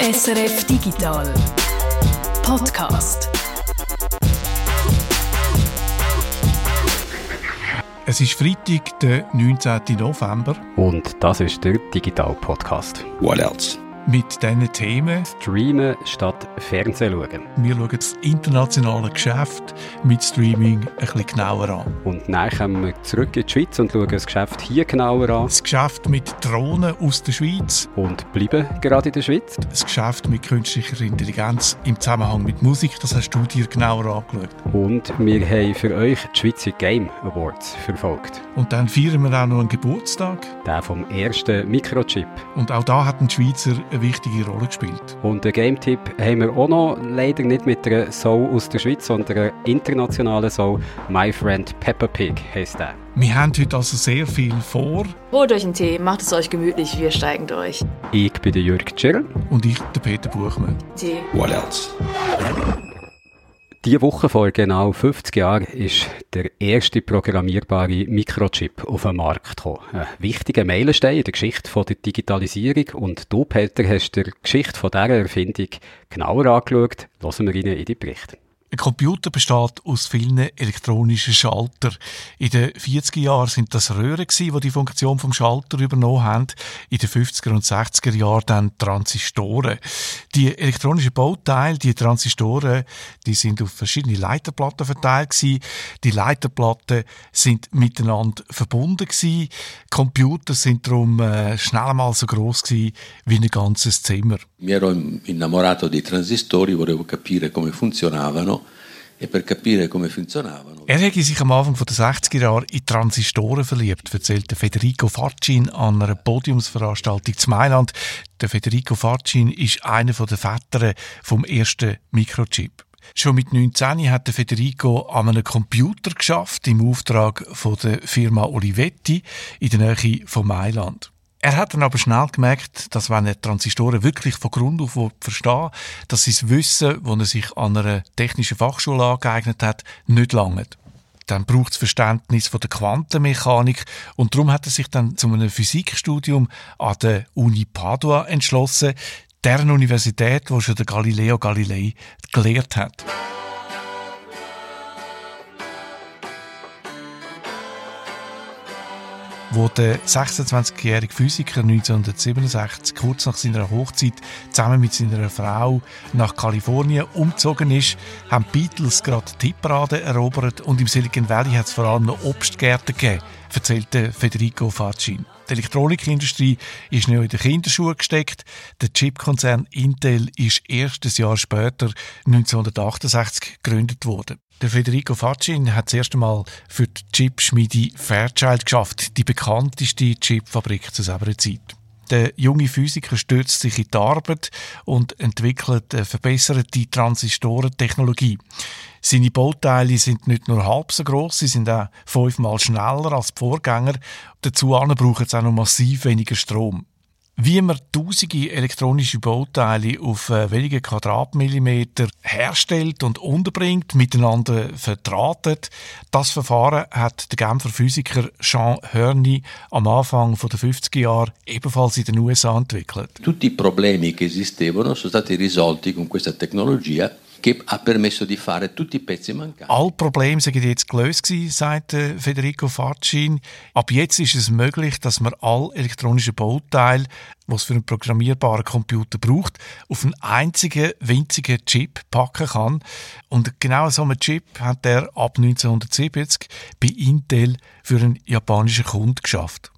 SRF Digital Podcast. Es ist Freitag, der 19. November. Und das ist der Digital Podcast. What else? Mit diesen Themen. Streamen statt Fernsehen schauen. Wir schauen das internationale Geschäft mit Streaming ein bisschen genauer an. Und dann kommen wir zurück in die Schweiz und schauen das Geschäft hier genauer an. Das Geschäft mit Drohnen aus der Schweiz. Und bleiben gerade in der Schweiz. Das Geschäft mit künstlicher Intelligenz im Zusammenhang mit Musik, das hast du dir genauer angeschaut. Und wir haben für euch die Schweizer Game Awards verfolgt. Und dann feiern wir auch noch einen Geburtstag. Der vom ersten Mikrochip. Und auch da hat ein Schweizer eine wichtige Rolle gespielt. Und den Game-Tipp haben wir auch noch, leider nicht mit einer Soul aus der Schweiz, sondern einer internationalen Soul. My Friend Peppa Pig heisst der. Wir haben heute also sehr viel vor. Holt euch einen Tee, macht es euch gemütlich, wir steigen durch. Ich bin der Jürg Tschirl. Und ich, der Peter Buchmann. Tee. What else? Diese Woche vor genau 50 Jahren ist der erste programmierbare Mikrochip auf den Markt gekommen. Ein wichtiger Meilenstein in der Geschichte von der Digitalisierung. Und du, Peter, hast die Geschichte von dieser Erfindung genauer angeschaut. Hören wir rein in die Berichte. Ein Computer besteht aus vielen elektronischen Schaltern. In den 40er Jahren sind das Röhren die die Funktion vom Schalter übernommen haben. In den 50er und 60er Jahren dann Transistoren. Die elektronischen Bauteile, die Transistoren, die sind auf verschiedene Leiterplatten verteilt gewesen. Die Leiterplatten sind miteinander verbunden gewesen. Computer sind darum äh, schnell mal so groß gewesen wie ein ganzes Zimmer. Mi ero innamorato dei transistori, volevo capire come funzionavano Er hätte sich am Anfang der 60er Jahre in Transistoren verliebt, erzählte Federico Farcin an einer Podiumsveranstaltung zu Mailand. Der Federico Farcin ist einer der Väter vom ersten Mikrochip. Schon mit 19 hat der Federico an einem Computer geschafft im Auftrag von der Firma Olivetti in der Nähe von Mailand. Er hat dann aber schnell gemerkt, dass wenn er Transistoren wirklich von Grund auf verstehen dass sein Wissen, das er sich an einer technischen Fachschule angeeignet hat, nicht langt. Dann braucht es Verständnis von der Quantenmechanik und darum hat er sich dann zu einem Physikstudium an der Uni Padua entschlossen, deren Universität, wo schon der Galileo Galilei gelehrt hat. Wo der 26-jährige Physiker 1967 kurz nach seiner Hochzeit zusammen mit seiner Frau nach Kalifornien umgezogen ist, haben die Beatles gerade die Tipparade erobert und im Silicon Valley hat es vor allem noch Obstgärten gegeben, erzählte Federico Facin. Die Elektronikindustrie ist noch in den Kinderschuhen gesteckt. Der Chipkonzern Intel ist erst ein Jahr später, 1968, gegründet worden. Der Federico Facin hat das erste Mal für die Chipschmiede Fairchild geschafft, die bekannteste Chipfabrik zur selben Zeit. Der junge Physiker stürzt sich in die Arbeit und entwickelt eine verbesserte Transistorentechnologie. Seine Bauteile sind nicht nur halb so groß, sie sind auch fünfmal schneller als die Vorgänger. Dazu brauchen sie auch noch massiv weniger Strom. Wie man tausende elektronische Bauteile auf äh, wenige Quadratmillimeter herstellt und unterbringt, miteinander verdrahtet, das Verfahren hat der Genfer Physiker Jean Hörny am Anfang der 50er Jahre ebenfalls in den USA entwickelt. Tutti i problemi che esistevano sono stati risolti con questa tecnologia Alle Probleme sind jetzt gelöst gewesen, sagt Federico Facin. Ab jetzt ist es möglich, dass man alle elektronischen Bauteile, was für einen programmierbaren Computer braucht, auf einen einzigen winzigen Chip packen kann. Und genau so einen Chip hat er ab 1970 bei Intel für einen japanischen Kunden geschafft.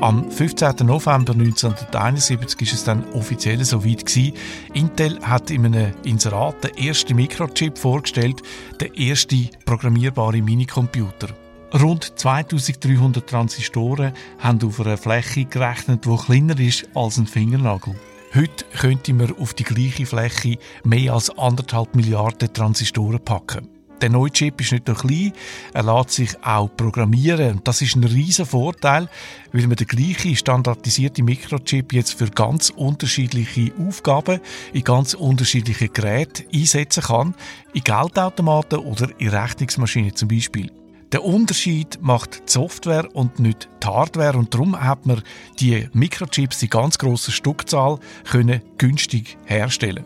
Am 15. November 1971 ist es dann offiziell so weit gewesen. Intel hat in einem Inserat den ersten Mikrochip vorgestellt, den ersten programmierbaren Minicomputer. Rund 2300 Transistoren haben auf einer Fläche gerechnet, die kleiner ist als ein Fingernagel. Heute könnte man auf die gleiche Fläche mehr als anderthalb Milliarden Transistoren packen. Der neue Chip ist nicht nur klein, er lässt sich auch programmieren. Das ist ein riesen Vorteil, weil man den gleichen standardisierten Mikrochip jetzt für ganz unterschiedliche Aufgaben in ganz unterschiedliche Geräte einsetzen kann. In Geldautomaten oder in Rechnungsmaschinen zum Beispiel. Der Unterschied macht die Software und nicht die Hardware und darum hat man die Mikrochips in ganz grosser Stückzahl können günstig herstellen.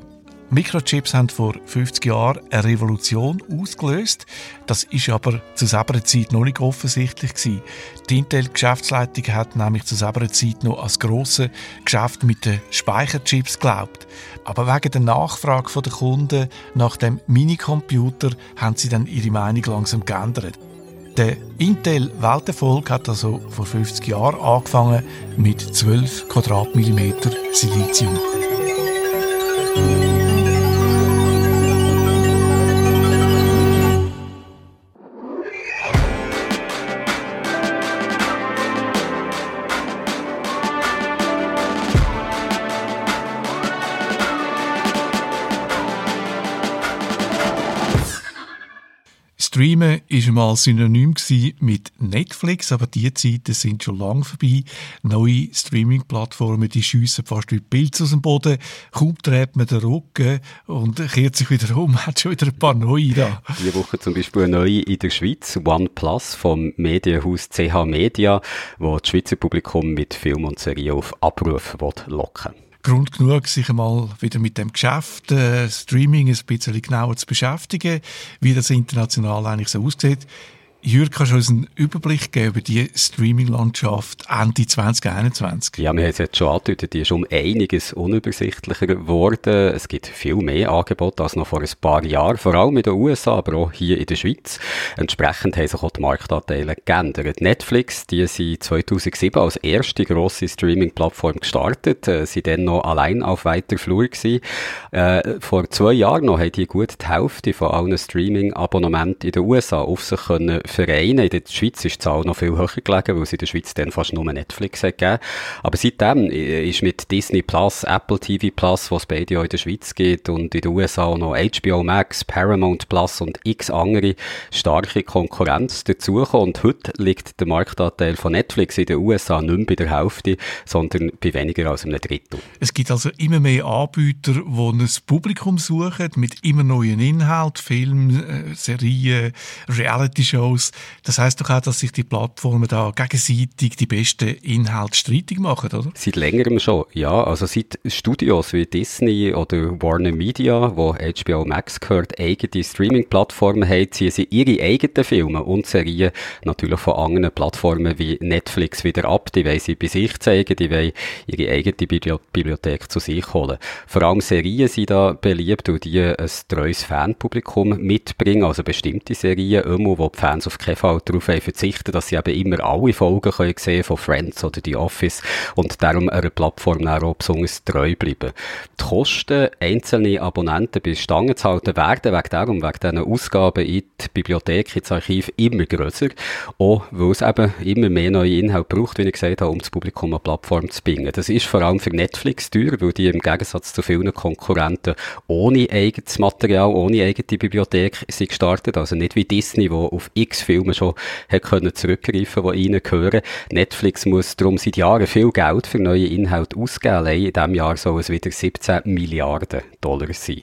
Mikrochips haben vor 50 Jahren eine Revolution ausgelöst. Das ist aber zu selber Zeit noch nicht offensichtlich gewesen. Die Intel-Geschäftsleitung hat nämlich zu selber Zeit noch als grosse Geschäft mit den Speicherchips geglaubt. Aber wegen der Nachfrage der Kunden nach dem Minicomputer haben sie dann ihre Meinung langsam geändert. Der Intel-Welterfolg hat also vor 50 Jahren angefangen mit 12 Quadratmillimeter Silizium. Streamen war mal synonym mit Netflix, aber die Zeiten sind schon lange vorbei. Neue Streaming-Plattformen, die schiessen fast wie Pilze aus dem Boden. Kaum dreht man den Rücken und kehrt sich wieder um, hat schon wieder ein paar neue da. Diese Woche zum Beispiel eine neue in der Schweiz, OnePlus vom Medienhaus CH Media, wo das Schweizer Publikum mit Film und Serie auf Abruf locken will. Grund genug, sich einmal wieder mit dem Geschäft äh, Streaming ein bisschen genauer zu beschäftigen, wie das international eigentlich so aussieht. Jürg, kannst du uns einen Überblick geben über die Streaming-Landschaft Ende 2021? Ja, wir haben es jetzt schon angedeutet, die ist um einiges unübersichtlicher geworden. Es gibt viel mehr Angebote als noch vor ein paar Jahren, vor allem in den USA, aber auch hier in der Schweiz. Entsprechend haben sich auch die Marktanteile geändert. Netflix, die sind 2007 als erste grosse Streaming-Plattform gestartet, äh, sind dann noch allein auf weiter Flur gewesen. Äh, vor zwei Jahren noch haben die gut die Hälfte von allen Streaming-Abonnementen in den USA auf sich können Vereine. In der Schweiz ist die Zahl noch viel höher gelegen, weil es in der Schweiz dann fast nur Netflix hat gegeben. Aber seitdem äh, ist mit Disney Plus, Apple TV Plus, was beide auch in der Schweiz gibt, und in den USA auch noch HBO Max, Paramount Plus und x andere starke Konkurrenz dazugekommen. Und heute liegt der Marktanteil von Netflix in den USA nicht mehr bei der Hälfte, sondern bei weniger als einem Drittel. Es gibt also immer mehr Anbieter, die ein Publikum suchen, mit immer neuen Inhalt, Film, äh, Serien, Reality-Shows, aus. Das heißt doch auch, dass sich die Plattformen da gegenseitig die besten Inhalte streitig machen, oder? Seit längerem schon, ja. Also seit Studios wie Disney oder Warner Media, wo HBO Max gehört, eigene Streaming-Plattformen haben, ziehen sie ihre eigenen Filme und Serien natürlich von anderen Plattformen wie Netflix wieder ab. Die wollen sie bei sich zeigen, die wollen ihre eigene Bibliothek zu sich holen. Vor allem Serien sind da beliebt, weil die ein treues Fanpublikum mitbringen, also bestimmte Serien, immer, wo die Fans Fans auf keinen Fall darauf verzichten, dass sie eben immer alle Folgen können sehen von Friends oder The Office und darum einer Plattform auch besonders treu bleiben. Die Kosten, einzelne Abonnenten bei Stangen zu halten, werden wegen darum, wegen diesen Ausgaben in die Bibliothek, ins Archiv immer grösser, auch weil es eben immer mehr neue Inhalte braucht, wie ich gesagt habe, um das Publikum an Plattform zu bringen. Das ist vor allem für Netflix teuer, weil die im Gegensatz zu vielen Konkurrenten ohne eigenes Material, ohne eigene Bibliothek sind gestartet, also nicht wie Disney, wo auf x x Filme schon hat können zurückgreifen, die ihnen gehören. Netflix muss darum seit Jahren viel Geld für neue Inhalte ausgeben. Allein in diesem Jahr soll es wieder 17 Milliarden Dollar sein.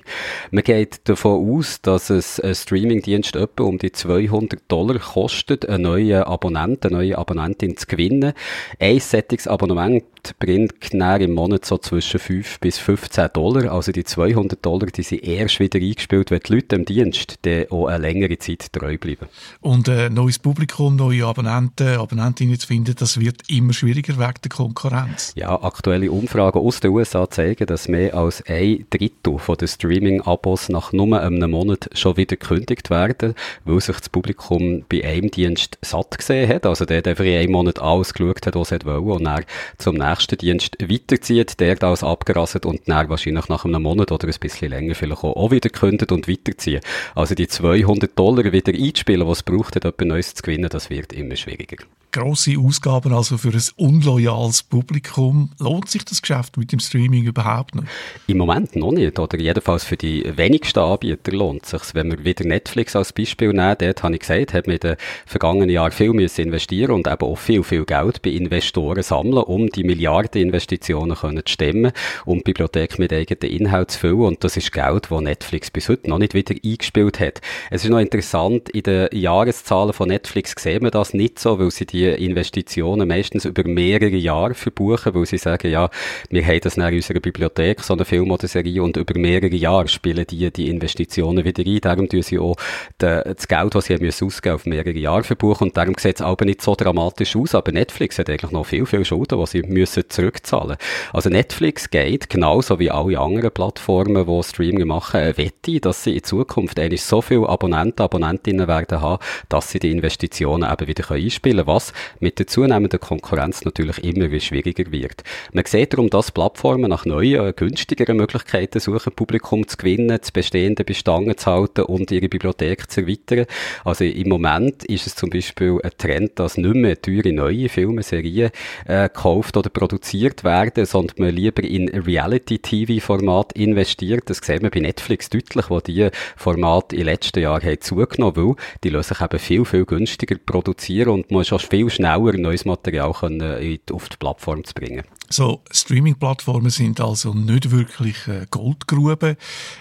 Man geht davon aus, dass es ein Streamingdienst etwa um die 200 Dollar kostet, einen neuen Abonnenten, eine neue Abonnentin zu gewinnen. Ein sättiges Abonnement bringt im Monat so zwischen 5 bis 15 Dollar. Also die 200 Dollar, die sind erst wieder eingespielt, wenn die Leute im Dienst dann auch eine längere Zeit treu bleiben. Und äh, neues Publikum, neue Abonnenten, Abonnentinnen zu finden, das wird immer schwieriger wegen der Konkurrenz. Ja, aktuelle Umfragen aus den USA zeigen, dass mehr als ein Drittel den Streaming-Abos nach nur einem Monat schon wieder gekündigt werden, weil sich das Publikum bei einem Dienst satt gesehen hat. Also der, der für einen Monat alles geschaut hat, was er wollte und dann zum nächsten Dienst weiterzieht, der da alles abgerasselt und dann wahrscheinlich nach einem Monat oder ein bisschen länger vielleicht auch, wieder kündet und weiterziehen. Also die 200 Dollar wieder einspielen, was es braucht, um etwas Neues zu gewinnen, das wird immer schwieriger. Grosse Ausgaben also für ein unloyales Publikum. Lohnt sich das Geschäft mit dem Streaming überhaupt noch? Im Moment noch nicht, oder jedenfalls für die wenigsten Anbieter lohnt es sich. Wenn wir wieder Netflix als Beispiel nehmen, dort habe ich gesagt, hat man in den vergangenen Jahren viel müssen investieren und eben auch viel, viel Geld bei Investoren sammeln, um die Milliarden Investitionen können zu stemmen und die Bibliothek mit eigenen Inhalten zu füllen. Und das ist Geld, das Netflix bis heute noch nicht wieder eingespielt hat. Es ist noch interessant, in den Jahreszahlen von Netflix sehen wir das nicht so, weil sie die Investitionen meistens über mehrere Jahre verbuchen, weil sie sagen, ja, wir haben das in unserer Bibliothek, so eine Film oder Serie, und über mehrere Jahre spielen die die Investitionen wieder ein. Darum tun sie auch das Geld, das sie haben müssen ausgeben, auf mehrere Jahre verbuchen und darum sieht es aber nicht so dramatisch aus. Aber Netflix hat eigentlich noch viel, viel Schulden, die sie müssen zurückzahlen. Also Netflix geht, genauso wie alle anderen Plattformen, die Streaming machen, wette, dass sie in Zukunft eigentlich so viele Abonnenten, Abonnentinnen werden haben, dass sie die Investitionen eben wieder einspielen können, was mit der zunehmenden Konkurrenz natürlich immer wieder schwieriger wird. Man sieht darum, dass Plattformen nach neuen, günstigeren Möglichkeiten suchen, Publikum zu gewinnen, das bestehende Bestangen zu halten und ihre Bibliothek zu erweitern. Also im Moment ist es zum Beispiel ein Trend, dass nicht mehr teure neue Filme, Serien äh, gekauft oder produziert werden, sondern man lieber in Reality-TV-Format investiert. Das sieht man bei Netflix deutlich, wo die Formate in den letzten Jahren haben zugenommen, weil die lassen sich eben viel, viel günstiger produzieren und man schon viel schneller neues Material können auf die Plattform zu bringen. So, Streaming-Plattformen sind also nicht wirklich äh, Goldgruben.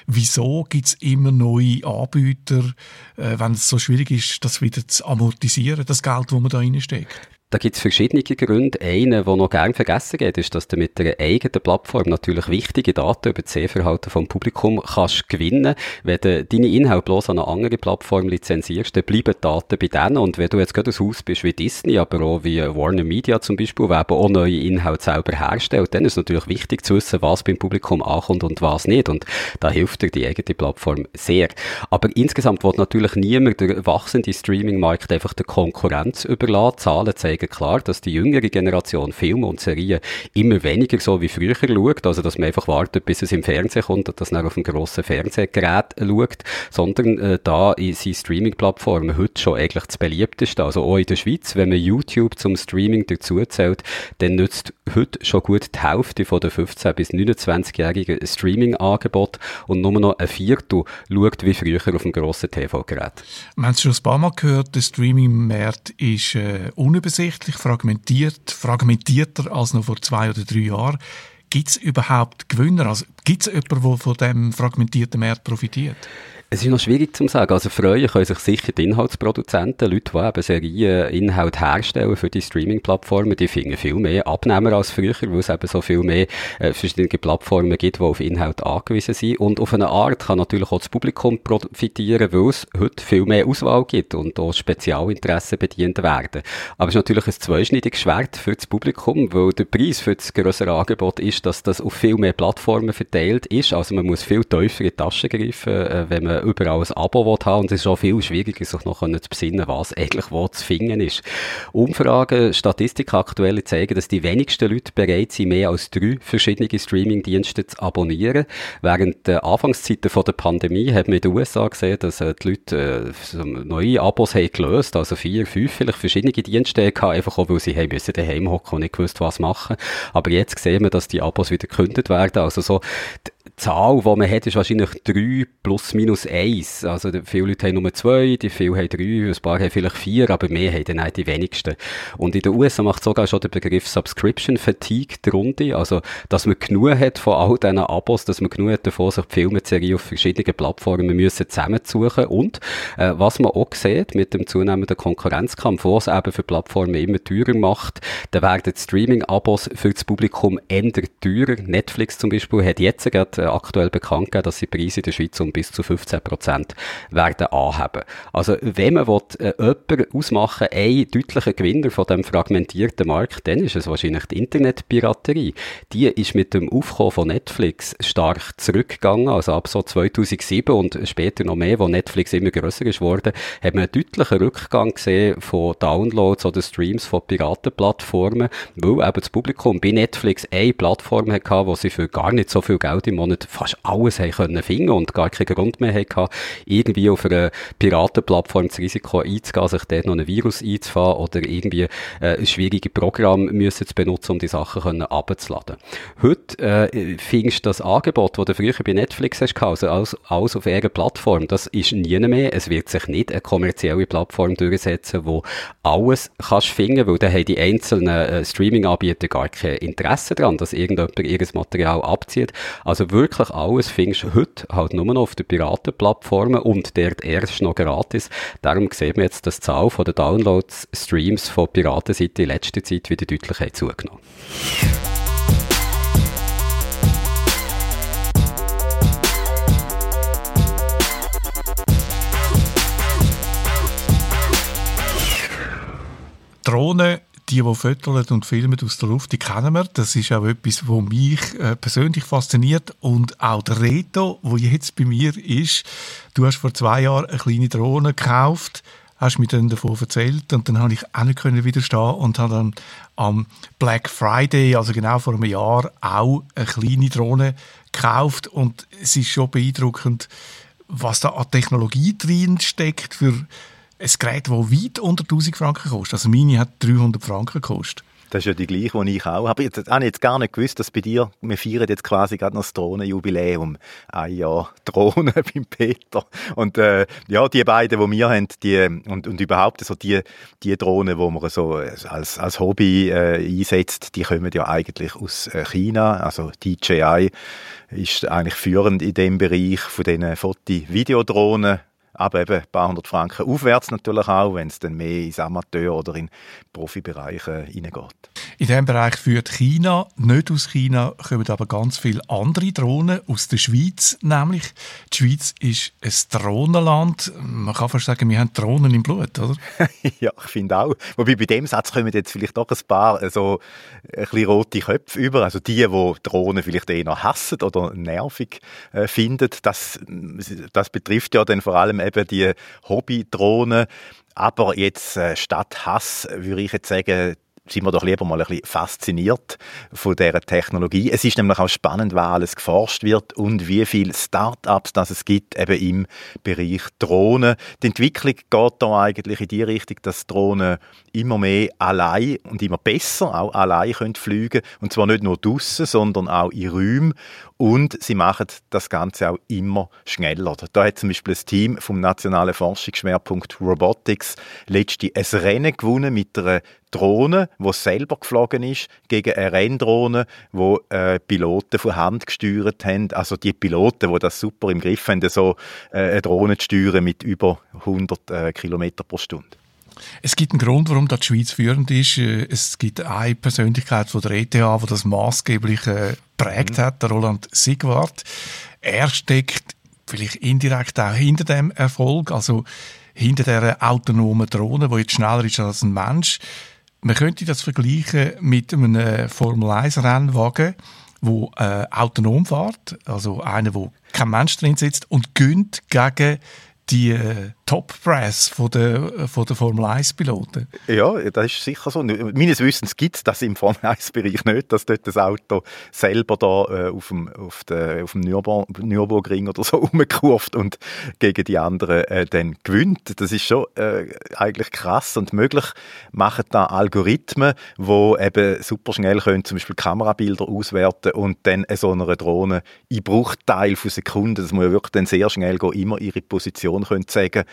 Wieso gibt es immer neue Anbieter, äh, wenn es so schwierig ist, das wieder zu amortisieren, das Geld, das man da reinsteckt? Da gibt es verschiedene Gründe. Einer, der noch gern vergessen geht, ist, dass du mit der eigenen Plattform natürlich wichtige Daten über das Sehverhalten vom Publikum kannst gewinnen. Wenn du deine Inhalte bloß an eine andere Plattform lizenzierst, dann bleiben die Daten bei denen. Und wenn du jetzt gerade ein Haus bist wie Disney, aber auch wie Warner Media zum Beispiel, wo eben auch neue Inhalte selber herstellt, dann ist es natürlich wichtig zu wissen, was beim Publikum ankommt und was nicht. Und da hilft dir die eigene Plattform sehr. Aber insgesamt wird natürlich niemand der wachsende Streaming-Markt einfach der Konkurrenz überlassen. Zahlen zeigen sagen klar, dass die jüngere Generation Filme und Serien immer weniger so wie früher schaut, also dass man einfach wartet, bis es im Fernsehen kommt und das dann auf dem grossen Fernsehgerät schaut, sondern äh, da sind Streaming-Plattformen heute schon eigentlich das beliebteste. Also auch in der Schweiz, wenn man YouTube zum Streaming dazu zählt, dann nützt heute schon gut die Hälfte von den 15- bis 29-jährigen Streaming-Angebot und nur noch ein Viertel schaut wie früher auf dem grossen TV-Gerät. Wir haben es schon ein paar Mal gehört, der Streaming-Markt ist äh, unübersichtlich offensichtlich fragmentiert, fragmentierter als noch vor zwei oder drei Jahren. Gibt es überhaupt Gewinner? Also, Gibt es jemanden, der von diesem fragmentierten Markt profitiert? Es ist noch schwierig zu sagen. Also freuen können sich sicher die Inhaltsproduzenten, Leute, die eben Serieninhalt herstellen für die Streaming-Plattformen, die finden viel mehr Abnehmer als früher, weil es eben so viel mehr äh, verschiedene Plattformen gibt, die auf Inhalt angewiesen sind. Und auf eine Art kann natürlich auch das Publikum profitieren, weil es heute viel mehr Auswahl gibt und auch Spezialinteressen bedient werden. Aber es ist natürlich ein zweischneidiges Schwert für das Publikum, weil der Preis für das größere Angebot ist, dass das auf viel mehr Plattformen verteilt ist. Also man muss viel tiefer in die Tasche greifen, äh, wenn man überall ein Abo haben und es ist auch viel schwieriger, sich noch zu besinnen, was eigentlich wo zu finden ist. Umfragen, Statistiken aktuell zeigen, dass die wenigsten Leute bereit sind, mehr als drei verschiedene Streaming-Dienste zu abonnieren. Während der Anfangszeiten der Pandemie hat man in den USA gesehen, dass äh, die Leute äh, neue Abos haben gelöst, also vier, fünf vielleicht verschiedene Dienste hatten, einfach auch, weil sie haben müssen daheim hocken und nicht gewusst, was machen. Aber jetzt sehen wir, dass die Abos wieder gekündigt werden. Also so, Zahl, die man hat, ist wahrscheinlich 3 plus minus 1. Also viele Leute haben nur 2, die viele haben 3, ein paar haben vielleicht 4, aber mehr haben dann die wenigsten. Und in den USA macht sogar schon der Begriff Subscription Fatigue die Runde, also dass man genug hat von all diesen Abos, dass man genug hat davon, sich die Filme, Serie auf verschiedenen Plattformen müssen zusammensuchen und äh, was man auch sieht mit dem zunehmenden Konkurrenzkampf, was eben für Plattformen immer teurer macht, da werden Streaming-Abos für das Publikum ändern teurer. Netflix zum Beispiel hat jetzt gerade aktuell bekannt gegeben, dass sie Preise in der Schweiz um bis zu 15 Prozent werden anheben. Also, wenn man will, äh, jemanden ausmachen, ein deutlicher Gewinner von dem fragmentierten Markt, dann ist es wahrscheinlich die Internetpiraterie. Die ist mit dem Aufkommen von Netflix stark zurückgegangen, also ab so 2007 und später noch mehr, wo Netflix immer grösser ist worden, hat man einen deutlichen Rückgang gesehen von Downloads oder Streams von Piratenplattformen, weil eben das Publikum bei Netflix eine Plattform hatte, wo sie für gar nicht so viel Geld im Monat Monaten fast alles haben können finden und gar keinen Grund mehr hatten, irgendwie auf einer Piratenplattform das Risiko einzugehen, sich dort noch ein Virus einzufahren oder irgendwie äh, schwierige Programme müssen zu benutzen, um die Sachen können abzuladen. Heute äh, findest du das Angebot, das du früher bei Netflix hast, also alles, alles auf einer Plattform, das ist nie mehr. Es wird sich nicht eine kommerzielle Plattform durchsetzen, wo alles kannst finden, weil dann haben die einzelnen äh, Streaming-Anbieter gar kein Interesse daran, dass irgendjemand ihr Material abzieht. Also wirklich alles findest du heute halt nur noch auf den Piratenplattformen und dort erst noch gratis. Darum sehen wir jetzt, dass die Zahl der Downloads, Streams von Piratenseite in letzter Zeit wieder deutlich zugenommen Drohnen, die, die fotografieren und filmen aus der Luft, die kennen wir. Das ist auch etwas, was mich äh, persönlich fasziniert. Und auch der Reto, wo jetzt bei mir ist, du hast vor zwei Jahren eine kleine Drohne gekauft, hast mir dann davon erzählt und dann habe ich auch nicht können widerstehen und habe dann am Black Friday, also genau vor einem Jahr, auch eine kleine Drohne gekauft und es ist schon beeindruckend, was da an Technologie drin steckt für ein Gerät, das weit unter 1000 Franken kostet. Also meine hat 300 Franken gekostet. Das ist ja die gleiche, die ich auch habe. Ich habe jetzt gar nicht gewusst, dass bei dir, wir feiern jetzt quasi gerade noch das Drohnenjubiläum. Ein Jahr Drohnen beim Peter. Und äh, ja, die beiden, die wir haben, die, und, und überhaupt so die, die Drohnen, die man so als, als Hobby äh, einsetzt, die kommen ja eigentlich aus äh, China. Also DJI ist eigentlich führend in dem Bereich von diesen Foto-Videodrohnen aber eben ein paar hundert Franken aufwärts natürlich auch, wenn es dann mehr ins Amateur- oder in Profibereiche hineingeht. In diesem Bereich führt China, nicht aus China, kommen aber ganz viele andere Drohnen aus der Schweiz, nämlich die Schweiz ist ein Drohnenland. Man kann fast sagen, wir haben Drohnen im Blut, oder? ja, ich finde auch. Wobei bei dem Satz kommen jetzt vielleicht doch ein paar äh, so ein bisschen rote Köpfe über. Also die, die Drohnen vielleicht eher hassen oder nervig äh, finden, das, das betrifft ja dann vor allem eben die Hobby-Drohnen. Aber jetzt äh, statt Hass würde ich jetzt sagen, sind wir doch lieber mal ein bisschen fasziniert von dieser Technologie. Es ist nämlich auch spannend, was alles geforscht wird und wie viele Start-ups das es gibt, eben im Bereich Drohnen. Die Entwicklung geht da eigentlich in die Richtung, dass Drohnen immer mehr allein und immer besser auch allein können fliegen und zwar nicht nur draussen, sondern auch in Räumen und sie machen das Ganze auch immer schneller. Da hat zum Beispiel das Team vom Nationalen Forschungsschwerpunkt Robotics letzte ein Rennen gewonnen mit einer Drohne, die selber geflogen ist, gegen eine Renndrohne, wo äh, Piloten von Hand gesteuert haben. Also die Piloten, die das super im Griff haben, so äh, eine Drohne zu steuern mit über 100 äh, Kilometer pro Stunde. Es gibt einen Grund, warum die Schweiz führend ist. Äh, es gibt eine Persönlichkeit von der ETH, die das maßgeblich äh, prägt mhm. hat, der Roland Sigwart. Er steckt vielleicht indirekt auch hinter dem Erfolg, also hinter der autonomen Drohne, die jetzt schneller ist als ein Mensch. Man könnte das vergleichen mit einem äh, Formel-1-Rennwagen, wo äh, autonom fährt, also einer, wo kein Mensch drin sitzt und gönnt gegen die äh, Top Brass von der, von der Formel 1 Piloten. Ja, das ist sicher so. Meines Wissens gibt es das im Formel 1 Bereich nicht, dass dort das Auto selber da äh, auf dem, auf auf dem Nürburgring oder so rumkurft und gegen die anderen äh, dann gewinnt. Das ist schon äh, eigentlich krass und möglich machen da Algorithmen, wo eben super schnell können zum Beispiel Kamerabilder auswerten und dann so einer Drohne in Bruchteil von Sekunden, das muss ja wirklich dann sehr schnell gehen, immer ihre Position können sagen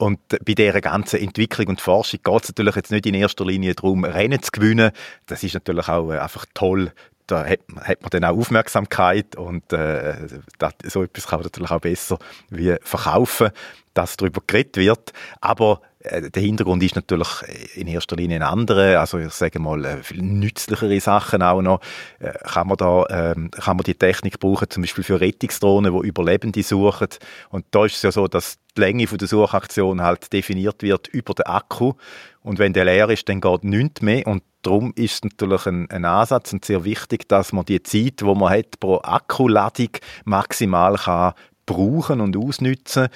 und bei dieser ganzen Entwicklung und Forschung geht es natürlich jetzt nicht in erster Linie darum, Rennen zu gewinnen. Das ist natürlich auch äh, einfach toll. Da hat, hat man dann auch Aufmerksamkeit und äh, das, so etwas kann man natürlich auch besser wie verkaufen, dass darüber geredet wird. Aber der Hintergrund ist natürlich in erster Linie ein anderer. Also ich sage mal, äh, viel nützlichere Sachen auch noch. Äh, kann man da, ähm, kann man die Technik brauchen, zum Beispiel für Rettungsdrohnen, die Überlebende suchen. Und da ist es ja so, dass die Länge der Suchaktion halt definiert wird über den Akku. Und wenn der leer ist, dann geht nichts mehr. Und darum ist es natürlich ein, ein Ansatz und sehr wichtig, dass man die Zeit, die man hat pro Akkuladung maximal kann brauchen und ausnutzen.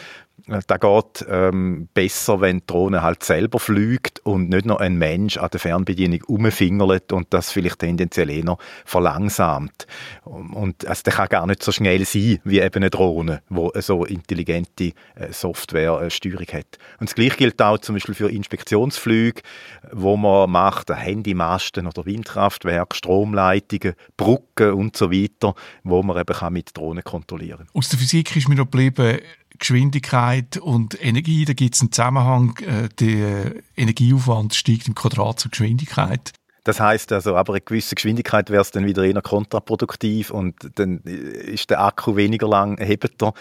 Äh, da geht ähm, besser, wenn die Drohne halt selber fliegt und nicht noch ein Mensch an der Fernbedienung umfingert und das vielleicht tendenziell eher verlangsamt. Und also, kann gar nicht so schnell sein wie eben eine Drohne, wo so intelligente äh, Software-Steuerung hat. Und das Gleiche gilt auch zum Beispiel für Inspektionsflüge, wo man macht, Handymasten oder Windkraftwerke, Stromleitungen, Brücken und so weiter, wo man eben kann mit Drohnen kontrollieren. Aus der Physik ist mir noch geblieben, Geschwindigkeit und Energie, da gibt es einen Zusammenhang, äh, der Energieaufwand steigt im Quadrat zur Geschwindigkeit. Das heißt also, aber eine gewisse Geschwindigkeit wäre es dann wieder eher kontraproduktiv und dann ist der Akku weniger lang, hebt er.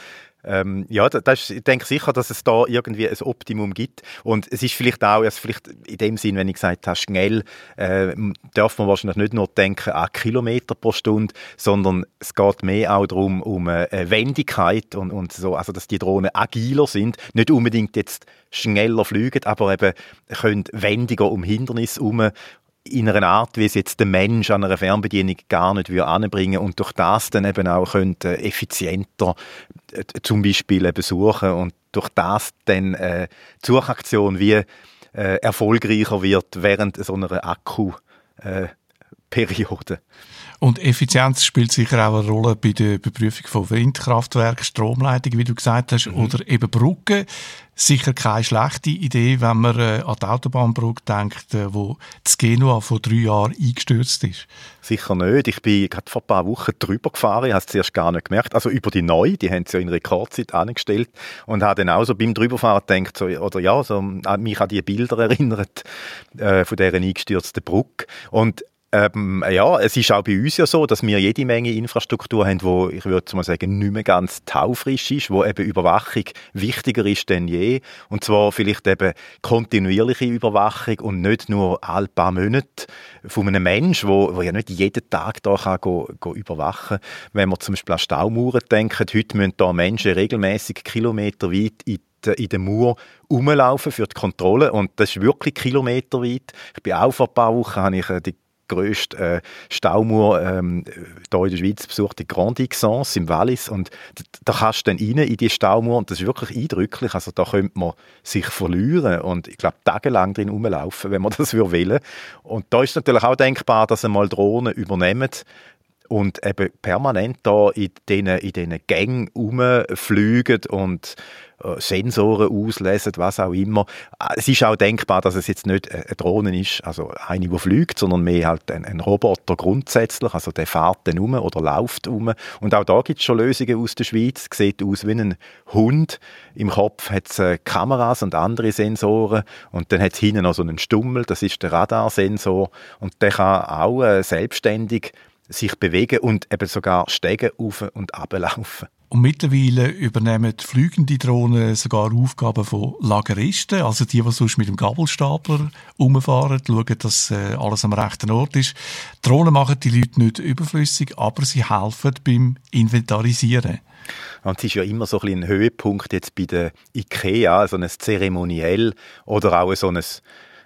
Ähm, ja, das, ich denke sicher, dass es da irgendwie ein Optimum gibt. Und es ist vielleicht auch, also vielleicht in dem Sinn, wenn ich gesagt habe, schnell, äh, darf man wahrscheinlich nicht nur denken an Kilometer pro Stunde, sondern es geht mehr auch darum, um äh, Wendigkeit und, und so, also dass die Drohnen agiler sind, nicht unbedingt jetzt schneller fliegen, aber eben können wendiger um Hindernisse herum in einer Art, wie es jetzt der Mensch an einer Fernbedienung gar nicht anbringen und durch das dann eben auch könnte effizienter äh, zum Beispiel eben suchen und durch das dann äh, die Suchaktion wie äh, erfolgreicher wird während so einer Akkuperiode. Äh, und Effizienz spielt sicher auch eine Rolle bei der Beprüfung von Windkraftwerken, Stromleitungen, wie du gesagt hast, mhm. oder eben Brücken. Sicher keine schlechte Idee, wenn man äh, an die Autobahnbrücke denkt, äh, wo das Genua vor drei Jahren eingestürzt ist. Sicher nicht. Ich bin gerade vor ein paar Wochen drüber gefahren, ich habe es zuerst gar nicht gemerkt. Also über die neue, die haben sie ja in Rekordzeit angestellt und habe dann auch so beim Drüberfahren gedacht, so, oder ja, so, mich an die Bilder erinnert äh, von dieser eingestürzten Brücke. Und ähm, ja, es ist auch bei uns ja so, dass wir jede Menge Infrastruktur haben, wo ich würde mal sagen, nicht mehr ganz taufrisch ist, wo eben Überwachung wichtiger ist denn je. Und zwar vielleicht eben kontinuierliche Überwachung und nicht nur alle paar Monate von einem Menschen, wo, wo ja nicht jeden Tag da kann go, go überwachen. Wenn wir zum Beispiel an Staumauern denken, heute müssen da Menschen regelmäßig Kilometer weit in in der Mauer rumlaufen für die Kontrolle und das ist wirklich kilometerweit. Ich bin auch vor ein paar Wochen habe ich äh, die grösste äh, Staumauer ähm, hier in der Schweiz besucht, die Grande Xance im Wallis und da kannst du dann rein in die Staumauer und das ist wirklich eindrücklich, also da könnte man sich verlieren und ich glaube tagelang drin rumlaufen, wenn man das will. Und da ist natürlich auch denkbar, dass einmal Drohnen übernehmen und eben permanent da in diesen, in Gängen rumfliegen und Sensoren auslesen, was auch immer. Äh, es ist auch denkbar, dass es jetzt nicht eine Drohne ist, also eine, die fliegt, sondern mehr halt ein, ein Roboter grundsätzlich, also der fährt dann um oder läuft um. Und auch da gibt es schon Lösungen aus der Schweiz. Sieht aus wie ein Hund. Im Kopf hat es äh, Kameras und andere Sensoren und dann hat es hinten noch so einen Stummel, das ist der Radarsensor und der kann auch äh, selbstständig sich bewegen und eben sogar Stege auf und ablaufen. Und mittlerweile übernehmen fliegende Drohnen sogar Aufgaben von Lageristen, also die, die sonst mit dem Gabelstapler umfahren, schauen, dass äh, alles am rechten Ort ist. Drohnen machen die Leute nicht überflüssig, aber sie helfen beim Inventarisieren. Und es ist ja immer so ein, ein Höhepunkt jetzt bei der IKEA, so ein Zeremoniell oder auch so ein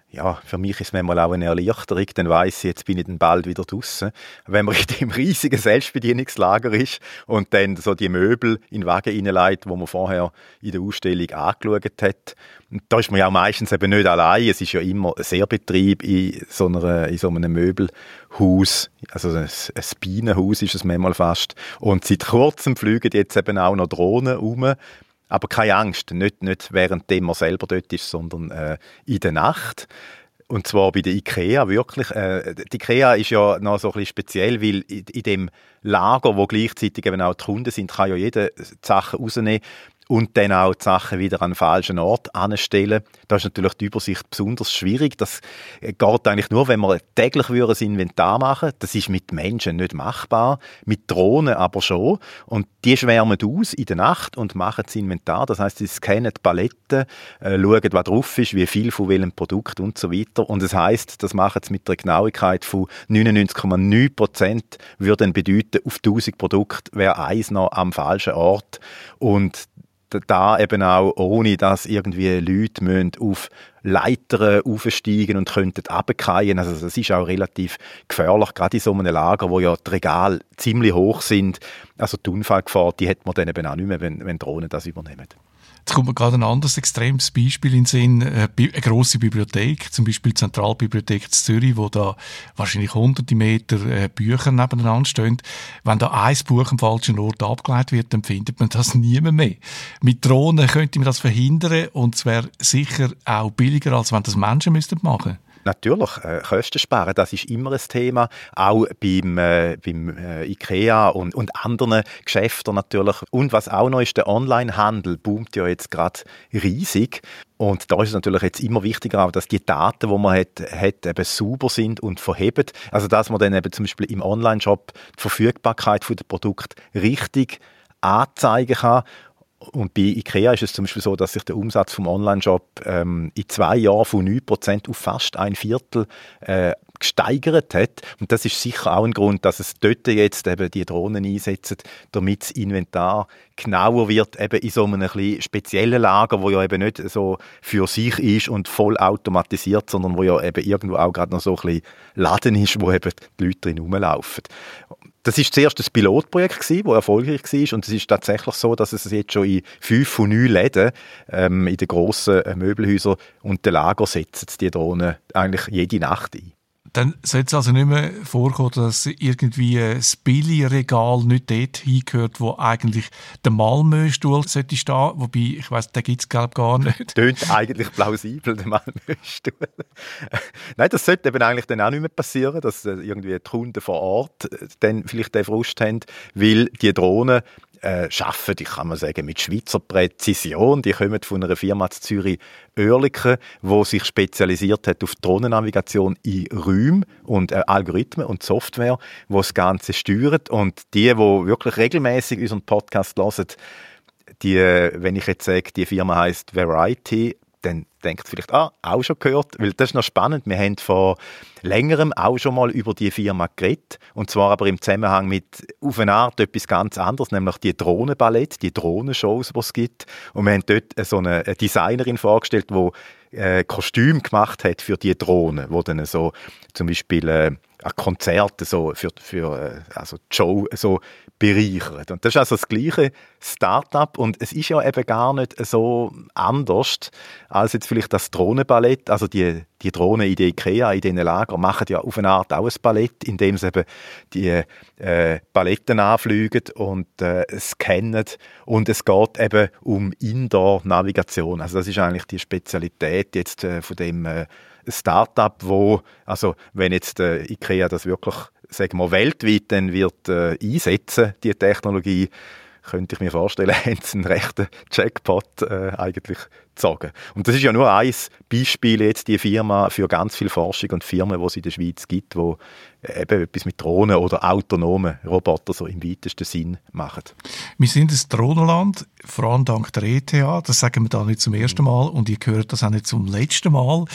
ja, für mich ist es manchmal auch eine Erleichterung, dann weiss ich, jetzt bin ich dann bald wieder draußen. Wenn man in dem riesigen Selbstbedienungslager ist und dann so die Möbel in den Wagen reinlegt, wo man vorher in der Ausstellung angeschaut hat, und da ist man ja auch meistens eben nicht allein. Es ist ja immer sehr Betrieb in so, einer, in so einem Möbelhaus. Also ein, ein Bienenhaus ist es manchmal fast. Und seit kurzem fliegen jetzt eben auch noch Drohnen um aber keine Angst, nicht, nicht währenddem man selber dort ist, sondern äh, in der Nacht. Und zwar bei der IKEA wirklich. Äh, die IKEA ist ja noch so ein bisschen speziell, weil in, in dem Lager, wo gleichzeitig eben auch die Kunden sind, kann ja jeder Sachen rausnehmen und dann auch die Sachen wieder an den falschen Ort anstellen. Da ist natürlich die Übersicht besonders schwierig. Das geht eigentlich nur, wenn wir täglich ein Inventar machen Das ist mit Menschen nicht machbar, mit Drohnen aber schon. Und die schwärmen aus in der Nacht und machen das Inventar. Das heißt, sie scannen die Paletten, äh, schauen, was drauf ist, wie viel von welchem Produkt und so weiter. Und das heißt, das machen sie mit einer Genauigkeit von 99,9 Prozent, würde bedeuten, auf 1000 Produkte wäre eins noch am falschen Ort. Und da eben auch, ohne dass irgendwie Leute müssen auf Leitern aufsteigen und könnten runterfallen. Also das ist auch relativ gefährlich, gerade in so einem Lager, wo ja die Regale ziemlich hoch sind. Also die Unfallgefahr, die hat man dann eben auch nicht mehr, wenn, wenn Drohnen das übernehmen. Jetzt kommt mir gerade ein anderes extremes Beispiel in den Sinn. Äh, eine grosse Bibliothek, zum Beispiel die Zentralbibliothek Zürich, wo da wahrscheinlich hunderte Meter äh, Bücher nebeneinander stehen. Wenn da ein Buch am falschen Ort abgeleitet wird, dann findet man das niemand mehr. Mit Drohnen könnte man das verhindern und es wäre sicher auch billiger, als wenn das Menschen müssten machen Natürlich, äh, Kosten sparen, das ist immer ein Thema, auch beim, äh, beim äh, IKEA und, und anderen Geschäften natürlich. Und was auch noch ist, der Onlinehandel boomt ja jetzt gerade riesig. Und da ist es natürlich jetzt immer wichtiger, auch, dass die Daten, die man hat, hat eben sauber sind und verhebt. Also dass man dann eben zum Beispiel im Online-Shop die Verfügbarkeit der Produkte richtig anzeigen kann und bei IKEA ist es zum Beispiel so, dass sich der Umsatz vom Online-Shop ähm, in zwei Jahren von 9% auf fast ein Viertel äh, gesteigert hat. Und das ist sicher auch ein Grund, dass es dort jetzt eben die Drohnen einsetzen, damit das Inventar genauer wird, eben in so einem ein speziellen Lager, wo ja eben nicht so für sich ist und voll automatisiert, sondern wo ja eben irgendwo auch gerade noch so ein bisschen Laden ist, wo eben die Leute drin rumlaufen. Das ist zuerst ein Pilotprojekt gewesen, das erfolgreich war und es ist tatsächlich so, dass es jetzt schon in fünf von neun Läden ähm, in den grossen äh, Möbelhäusern und den Lager setzen die Drohnen eigentlich jede Nacht ein. Dann sollte es also nicht mehr vorkommen, dass irgendwie das Billigregal nicht dort hingehört, wo eigentlich der Malmöstuhl stehen. Wobei, ich weiss, den gibt es glaube gar nicht. Tönt eigentlich plausibel, der Malmöstuhl. Nein, das sollte eben eigentlich dann auch nicht mehr passieren, dass äh, irgendwie die Kunden vor Ort äh, dann vielleicht den Frust haben, weil die Drohnen äh, arbeiten, ich kann mal sagen, mit Schweizer Präzision. Die kommen von einer Firma zu Zürich, Oerlikon, die sich spezialisiert hat auf Drohnennavigation in Räumen und äh, Algorithmen und Software, die das Ganze steuert. Und die, die wirklich regelmäßig unseren Podcast hören, die, äh, wenn ich jetzt sage, die Firma heißt Variety, dann denkt vielleicht, ah, auch schon gehört, weil das ist noch spannend. Wir haben vor längerem auch schon mal über die Firma geredet und zwar aber im Zusammenhang mit auf eine Art etwas ganz anderes, nämlich die Drohnenballett, die Drohnenshows, die es gibt. Und wir haben dort so eine Designerin vorgestellt, die äh, Kostüm gemacht hat für die Drohnen, wo dann so zum Beispiel äh, Konzerte so für, für äh, also die Show so bereichert. Und das ist also das gleiche Start-up und es ist ja eben gar nicht so anders als jetzt vielleicht das Drohnenballett. Also die, die Drohnen in der Ikea, in diesen Lager, machen ja auf eine Art auch ein Ballett, indem sie eben die äh, Balletten anfliegen und äh, scannen und es geht eben um Indoor-Navigation. Also das ist eigentlich die Spezialität jetzt äh, von dem äh, Startup, wo, also wenn jetzt äh, IKEA das wirklich, sagen wir, weltweit dann wird äh, einsetzen, die Technologie, könnte ich mir vorstellen, haben sie einen rechten Jackpot äh, eigentlich gezogen. Und das ist ja nur ein Beispiel jetzt, die Firma, für ganz viel Forschung und Firmen, die es in der Schweiz gibt, wo eben etwas mit Drohnen oder autonomen Robotern so im weitesten Sinn machen. Wir sind ein Drohnenland, vor allem dank der ETH, das sagen wir da nicht zum ersten Mal und ihr hört das auch nicht zum letzten Mal.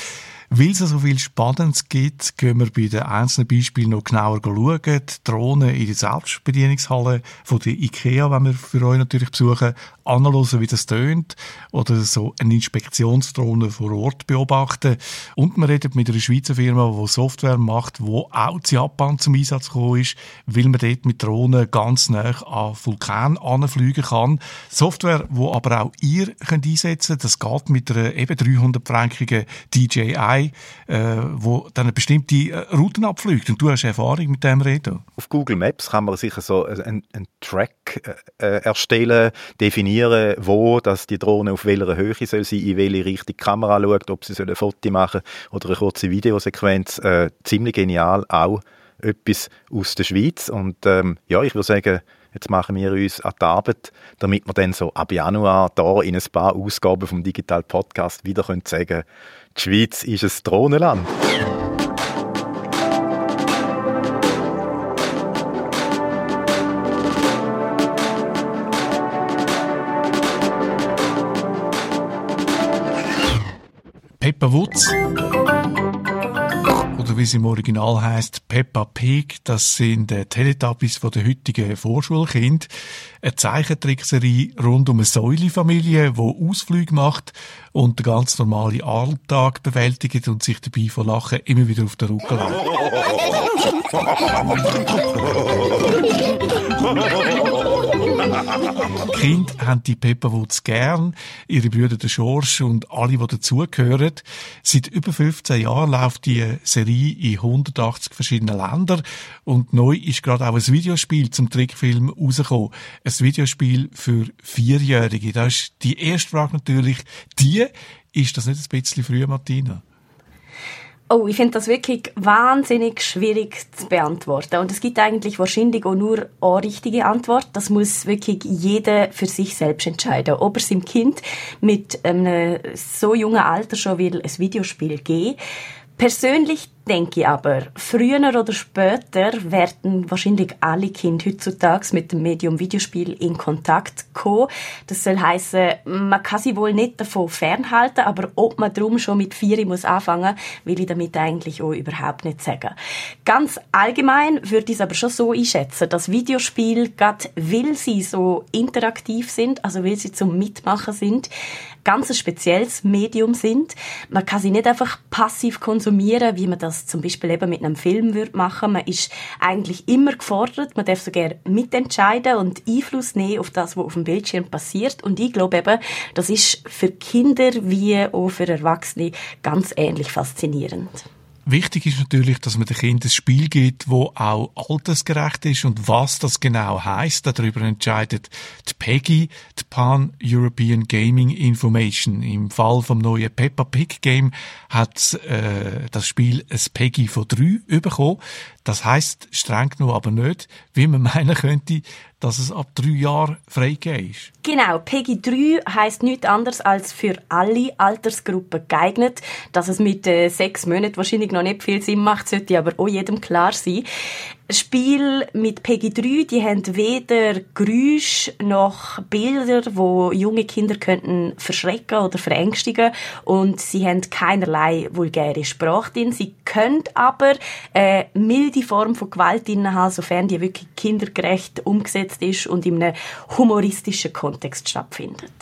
Weil es so viel Spannendes gibt, gehen wir bei den einzelnen Beispielen noch genauer schauen. Die Drohnen in der Selbstbedienungshalle von der IKEA, wenn wir für euch natürlich besuchen, analysieren, wie das tönt oder so eine Inspektionsdrohne vor Ort beobachten. Und wir reden mit einer Schweizer Firma, die Software macht, wo auch in Japan zum Einsatz gekommen ist, weil man dort mit Drohnen ganz nah an Vulkan anfliegen kann. Software, wo aber auch ihr könnt einsetzen könnt. Das geht mit einer eben 300-frankigen DJI äh, wo dann bestimmte äh, Routen abfliegt. Und du hast Erfahrung mit dem Redo. Auf Google Maps kann man sicher so einen, einen Track äh, erstellen, definieren, wo dass die Drohne auf welcher Höhe soll sein, in welche Richtung die Kamera schaut, ob sie ein Foto machen oder eine kurze Videosequenz. Äh, ziemlich genial, auch etwas aus der Schweiz. Und ähm, ja, ich würde sagen, Jetzt machen wir uns an die Arbeit, damit wir dann so ab Januar da in ein paar Ausgaben vom Digital Podcast wieder können sagen die Schweiz ist ein Drohnenland. Wutz oder wie sie im Original heißt, Peppa Pig, das sind äh, Teletubbies von der heutigen Vorschulkind. Eine Zeichentrickserie rund um eine Säulefamilie, die Ausflüge macht und den ganz normalen Alltag bewältigt und sich dabei vor Lachen immer wieder auf den Rücken lässt. Kinder haben die Pepperwoods gern, ihre Brüder der Schorsch und alle, die dazugehören. Seit über 15 Jahren läuft die Serie in 180 verschiedenen Ländern und neu ist gerade auch ein Videospiel zum Trickfilm rausgekommen. Ein Videospiel für Vierjährige. Da ist die erste Frage natürlich die, ist das nicht ein bisschen früh, Martina? Oh, ich finde das wirklich wahnsinnig schwierig zu beantworten. Und es gibt eigentlich wahrscheinlich auch nur eine richtige Antwort. Das muss wirklich jeder für sich selbst entscheiden. Ob er seinem Kind mit einem so jungen Alter schon will ein Videospiel geben Persönlich denke ich aber, früher oder später werden wahrscheinlich alle Kinder heutzutage mit dem Medium Videospiel in Kontakt kommen. Das soll heißen, man kann sie wohl nicht davon fernhalten, aber ob man drum schon mit vier muss anfangen, will ich damit eigentlich auch überhaupt nicht sagen. Ganz allgemein würde ich es aber schon so einschätzen, dass Videospiel, gerade weil sie so interaktiv sind, also weil sie zum Mitmachen sind, ganz ein spezielles Medium sind. Man kann sie nicht einfach passiv konsumieren, wie man das zum Beispiel eben mit einem Film würde machen. Man ist eigentlich immer gefordert, man darf sogar mitentscheiden und Einfluss nehmen auf das, was auf dem Bildschirm passiert. Und ich glaube eben, das ist für Kinder wie auch für Erwachsene ganz ähnlich faszinierend. Wichtig ist natürlich, dass man den Kindern ein Spiel gibt, wo auch altersgerecht ist und was das genau heißt. Darüber entscheidet die PEGI, die Pan-European Gaming Information. Im Fall vom neuen Peppa Pig Game hat äh, das Spiel ein PEGI von 3 bekommen. Das heißt streng genug aber nicht, wie man meinen könnte, dass es ab drei Jahren freigegeben ist. Genau, PEGI 3 heisst nichts anderes als für alle Altersgruppen geeignet. Dass es mit äh, sechs Monaten wahrscheinlich noch nicht viel Sinn macht, sollte aber auch jedem klar sein. Spiel mit PEGI 3, die haben weder Geräusche noch Bilder, wo junge Kinder könnten verschrecken oder verängstigen und sie haben keinerlei vulgäre Sprache drin. Sie können aber eine milde Form von Gewalt drin haben, sofern die wirklich kindergerecht umgesetzt ist und in einem humoristischen Kontext stattfindet.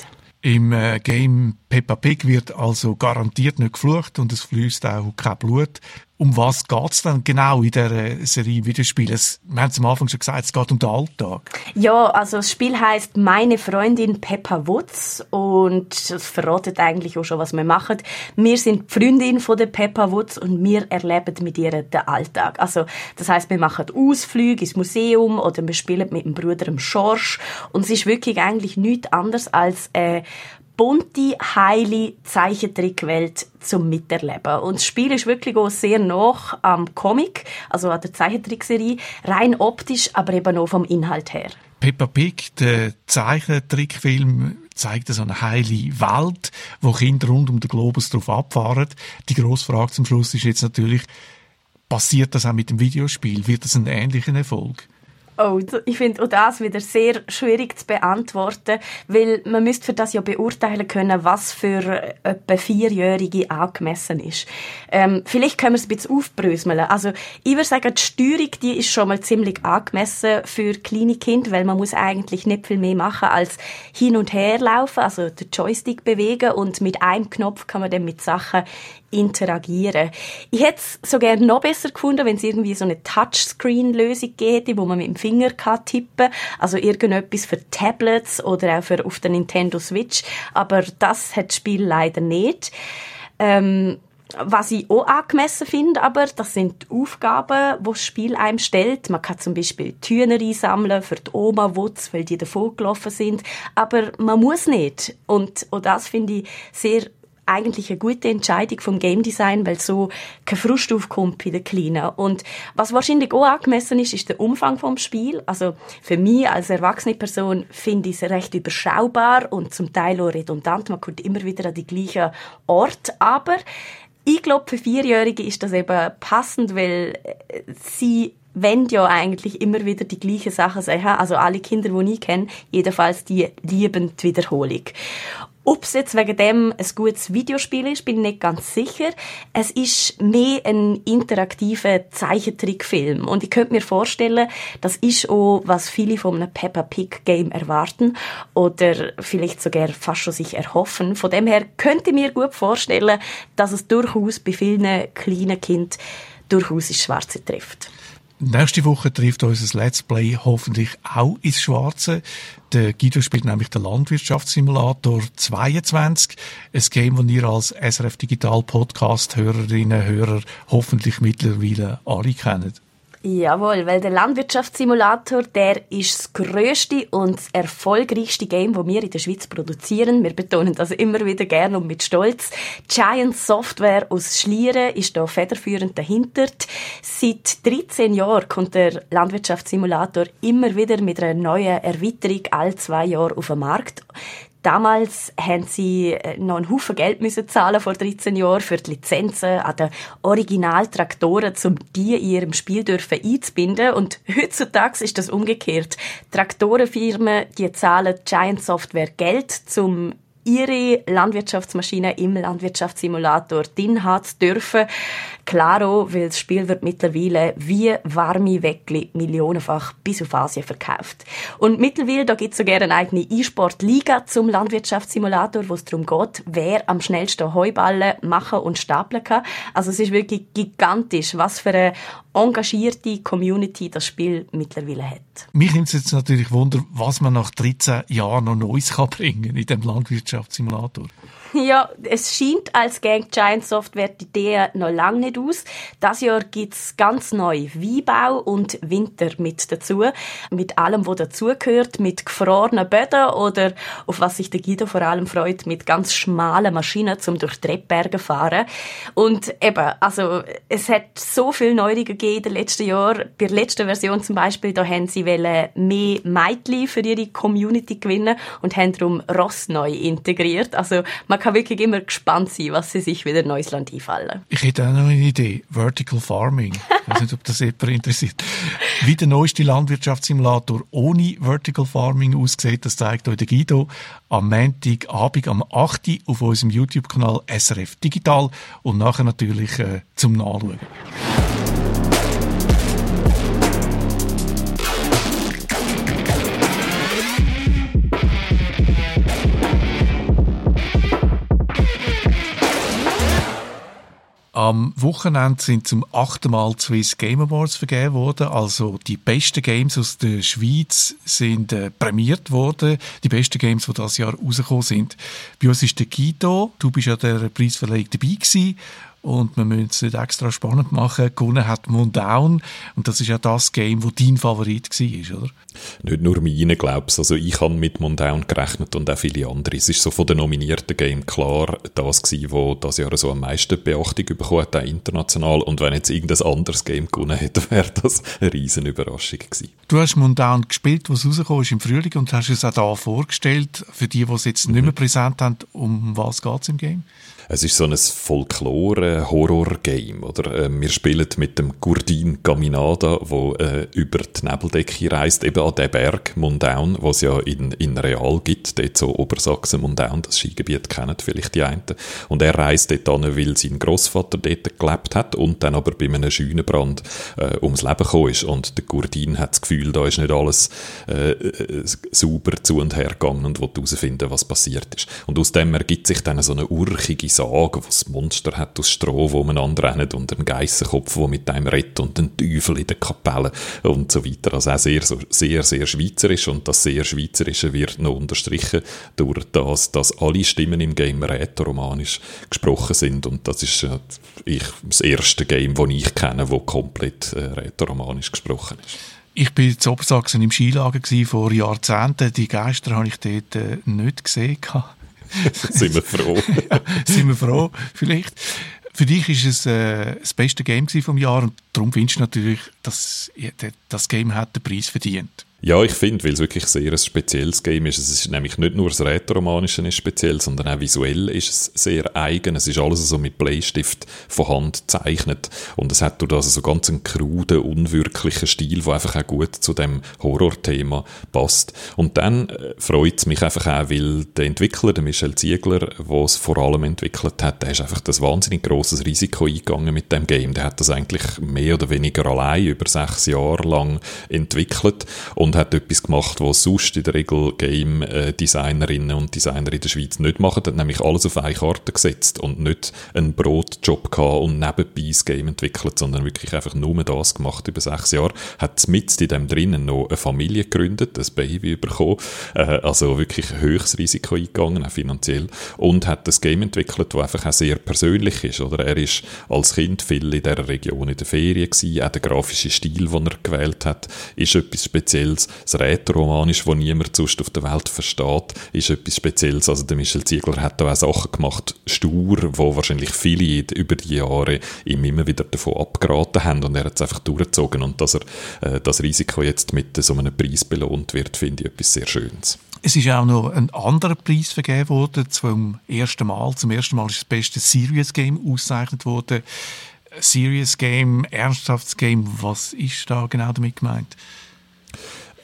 Im äh, Game Peppa Pig wird also garantiert nicht geflucht und es fließt auch kein Blut. Um was geht's denn genau in der Serie Videospiele? Wir haben es am Anfang schon gesagt, es geht um den Alltag. Ja, also das Spiel heißt Meine Freundin Peppa Woods und das verratet eigentlich auch schon, was wir machen. Wir sind die Freundin von der Peppa Woods und wir erleben mit ihr den Alltag. Also das heißt, wir machen Ausflüge ins Museum oder wir spielen mit dem Bruder im Schorsch und es ist wirklich eigentlich nichts anderes als äh, bunte, heile Zeichentrickwelt zum Miterleben. Und das Spiel ist wirklich auch sehr nah am Comic, also an der Zeichentrickserie, rein optisch, aber eben auch vom Inhalt her. Peppa Pig, der Zeichentrickfilm, zeigt so eine heile Welt, wo Kinder rund um den Globus drauf abfahren. Die grosse Frage zum Schluss ist jetzt natürlich, passiert das auch mit dem Videospiel? Wird das ein ähnlicher Erfolg? Oh, ich finde auch das wieder sehr schwierig zu beantworten, weil man müsste für das ja beurteilen können, was für etwa Vierjährige angemessen ist. Ähm, vielleicht können wir es ein bisschen aufbröseln. Also, ich würde sagen, die Steuerung, die ist schon mal ziemlich angemessen für kleine Kinder, weil man muss eigentlich nicht viel mehr machen als hin und her laufen, also den Joystick bewegen und mit einem Knopf kann man dann mit Sachen interagieren. Ich hätte es so gerne noch besser gefunden, wenn es irgendwie so eine Touchscreen-Lösung gäbe, wo man mit dem Finger kann tippen also irgendetwas für Tablets oder auch für auf der Nintendo Switch, aber das hat das Spiel leider nicht. Ähm, was ich auch angemessen finde, aber das sind die Aufgaben, die das Spiel einem stellt. Man kann zum Beispiel Tüner einsammeln für die Oma-Wutz, weil die davor gelaufen sind. Aber man muss nicht. Und auch das finde ich sehr eigentlich eine gute Entscheidung vom Game Design, weil so kein Frust aufkommt bei den Kleinen. Und was wahrscheinlich auch angemessen ist, ist der Umfang vom Spiel. Also für mich als erwachsene Person finde ich es recht überschaubar und zum Teil auch redundant. Man kommt immer wieder an die gleichen Ort, aber ich glaube, für Vierjährige ist das eben passend, weil äh, sie wenn ja eigentlich immer wieder die gleiche Sache sagen. Also alle Kinder, die ich kenne, jedenfalls die lieben Wiederholung. Ob es jetzt wegen dem ein gutes Videospiel ist, bin ich nicht ganz sicher. Es ist mehr ein interaktiver Zeichentrickfilm. Und ich könnte mir vorstellen, das ist auch, was viele von einem Peppa Pig Game erwarten oder vielleicht sogar fast schon sich erhoffen. Von dem her könnte ich mir gut vorstellen, dass es durchaus bei vielen kleinen Kindern durchaus ins Schwarze trifft. Nächste Woche trifft unser Let's Play hoffentlich auch ins Schwarze. Der Guido spielt nämlich den Landwirtschaftssimulator 22. Ein Game, das ihr als SRF Digital Podcast Hörerinnen Hörer hoffentlich mittlerweile alle kennt. Jawohl, weil der Landwirtschaftssimulator, der ist das grösste und das erfolgreichste Game, das wir in der Schweiz produzieren. Wir betonen das immer wieder gerne und mit Stolz. Giant Software aus Schlieren ist da federführend dahinter. Seit 13 Jahren kommt der Landwirtschaftssimulator immer wieder mit einer neuen Erweiterung all zwei Jahre auf den Markt. Damals haben sie äh, noch einen Haufen Geld müssen zahlen vor 13 Jahren für die Lizenzen an den Originaltraktoren, um die in ihrem Spiel dürfen einzubinden. Und heutzutage ist das umgekehrt. Traktorenfirmen, die zahlen Giant Software Geld, um ihre Landwirtschaftsmaschine im Landwirtschaftssimulator drin hat dürfen. Klaro, weil das Spiel wird mittlerweile wie warme Weckli millionenfach bis auf Asien verkauft. Und mittlerweile, da gibt es sogar eine eigene E-Sport-Liga zum Landwirtschaftssimulator, wo es darum geht, wer am schnellsten Heuballen machen und stapeln kann. Also es ist wirklich gigantisch, was für eine engagierte Community das Spiel mittlerweile hat. Mich nimmt es jetzt natürlich Wunder, was man nach 13 Jahren noch Neues kann bringen in dem Landwirtschaftssimulator. Wirtschaftssimulator. Ja, es scheint, als Gang Giant Software die Idee noch lange nicht aus. Das Jahr gibt's ganz neu Weinbau und Winter mit dazu. Mit allem, was dazugehört, mit gefrorenen Böden oder, auf was sich der Guido vor allem freut, mit ganz schmalen Maschinen zum durch Treppberge fahren. Und eben, also, es hat so viel Neuerungen gegeben den letzten Jahren. Bei der letzten Version zum Beispiel, da haben sie mehr Mädchen für ihre Community gewinnen und haben darum Ross neu integriert. Also, man kann wirklich immer gespannt sein, was sie sich wieder neues Land einfallen. Ich hätte auch noch eine Idee. Vertical Farming. Ich weiß nicht, ob das jemand interessiert. Wie der neueste Landwirtschaftssimulator ohne Vertical Farming aussieht, das zeigt euch der Guido am Montagabend am 8. auf unserem YouTube-Kanal SRF Digital und nachher natürlich äh, zum Nachschauen. Am Wochenende sind zum achten Mal Swiss Game Awards vergeben worden. Also die besten Games aus der Schweiz sind äh, prämiert worden. Die besten Games, die das Jahr rausgekommen sind. Bei uns ist der Guido. Du bist ja der Preisverleihung dabei gewesen. Und wir müssen es nicht extra spannend machen. Gewonnen hat Mundown. Und das ist ja das Game, wo dein Favorit war, oder? Nicht nur meine, glaubst Also ich habe mit Mundown gerechnet und auch viele andere. Es ist so von den nominierten Game klar das gewesen, wo das Jahr so am meisten Beachtung bekommen hat, auch international. Und wenn jetzt irgendein anderes Game gewonnen hätte, wäre das eine riesen Überraschung gewesen. Du hast Mundown gespielt, was rausgekommen ist im Frühling und hast es auch da vorgestellt. Für die, die es jetzt nicht mehr präsent haben, um was geht es im Game? Es ist so ein Folklore-Horror-Game, oder? Ähm, wir spielen mit dem Gurdin Gaminada, wo äh, über die Nebeldecke reist, eben an den Berg Mundaun, was ja in, in Real gibt, dort so Obersachsen Mundaun, das Skigebiet kennen vielleicht die einen. Und er reist dort an, weil sein Großvater dort gelebt hat und dann aber bei einem Scheunenbrand äh, ums Leben gekommen ist. Und der Gurdin hat das Gefühl, da ist nicht alles äh, äh sauber zu und her gegangen und will herausfinden, was passiert ist. Und aus dem ergibt sich dann so eine urchige Sage, was Monster hat aus Stroh, wo man anrennt und einen Geissenkopf, der mit einem redet und einen Teufel in der Kapelle und so weiter. Also auch sehr, sehr, sehr schweizerisch und das sehr Schweizerische wird noch unterstrichen durch das, dass alle Stimmen im Game rätoromanisch gesprochen sind und das ist äh, ich, das erste Game, das ich kenne, das komplett äh, rätoromanisch gesprochen ist. Ich bin in Obersachsen im Skilager vor Jahrzehnten. Die Geister habe ich dort äh, nicht gesehen. sind wir froh. ja, sind wir froh, vielleicht. Für dich ist es äh, das beste Game vom Jahr und darum findest du natürlich, dass das Game hat den Preis verdient. Ja, ich finde, weil es wirklich sehr ein spezielles Game ist. Es ist nämlich nicht nur das Rätoromanische ist speziell, sondern auch visuell ist es sehr eigen. Es ist alles so mit Bleistift von Hand gezeichnet. Und es hat durch das so ganz einen kruden, unwirklichen Stil, der einfach auch gut zu dem Horrorthema passt. Und dann äh, freut es mich einfach auch, weil der Entwickler, der Michel Ziegler, der es vor allem entwickelt hat, der ist einfach das wahnsinnig großes Risiko eingegangen mit dem Game. Der hat das eigentlich mehr oder weniger allein über sechs Jahre lang entwickelt. Und und hat etwas gemacht, was sonst in der Regel Game-Designerinnen und Designer in der Schweiz nicht machen. Hat nämlich alles auf eine Karte gesetzt und nicht einen Brotjob gehabt und nebenbei das Game entwickelt, sondern wirklich einfach nur das gemacht über sechs Jahre. Hat mit in dem drinnen noch eine Familie gegründet, ein Baby bekommen, äh, also wirklich höchstes Risiko eingegangen, auch finanziell, und hat das Game entwickelt, das einfach auch sehr persönlich ist, oder? Er ist als Kind viel in dieser Region in der Ferien gewesen, auch der grafische Stil, den er gewählt hat, ist etwas Spezielles. Das Rätoromanisch, das niemand sonst auf der Welt versteht, ist etwas Spezielles. Also der Michel Ziegler hat da auch Sachen gemacht, stur, wo wahrscheinlich viele über die Jahre ihm immer wieder davon abgeraten haben und er hat es einfach durchgezogen und dass er äh, das Risiko jetzt mit so einem Preis belohnt wird, finde ich etwas sehr Schönes. Es ist auch noch ein anderer Preis vergeben worden, zum ersten Mal. Zum ersten Mal ist das beste Serious Game ausgezeichnet worden. Serious Game, ernsthaftes Game, was ist da genau damit gemeint?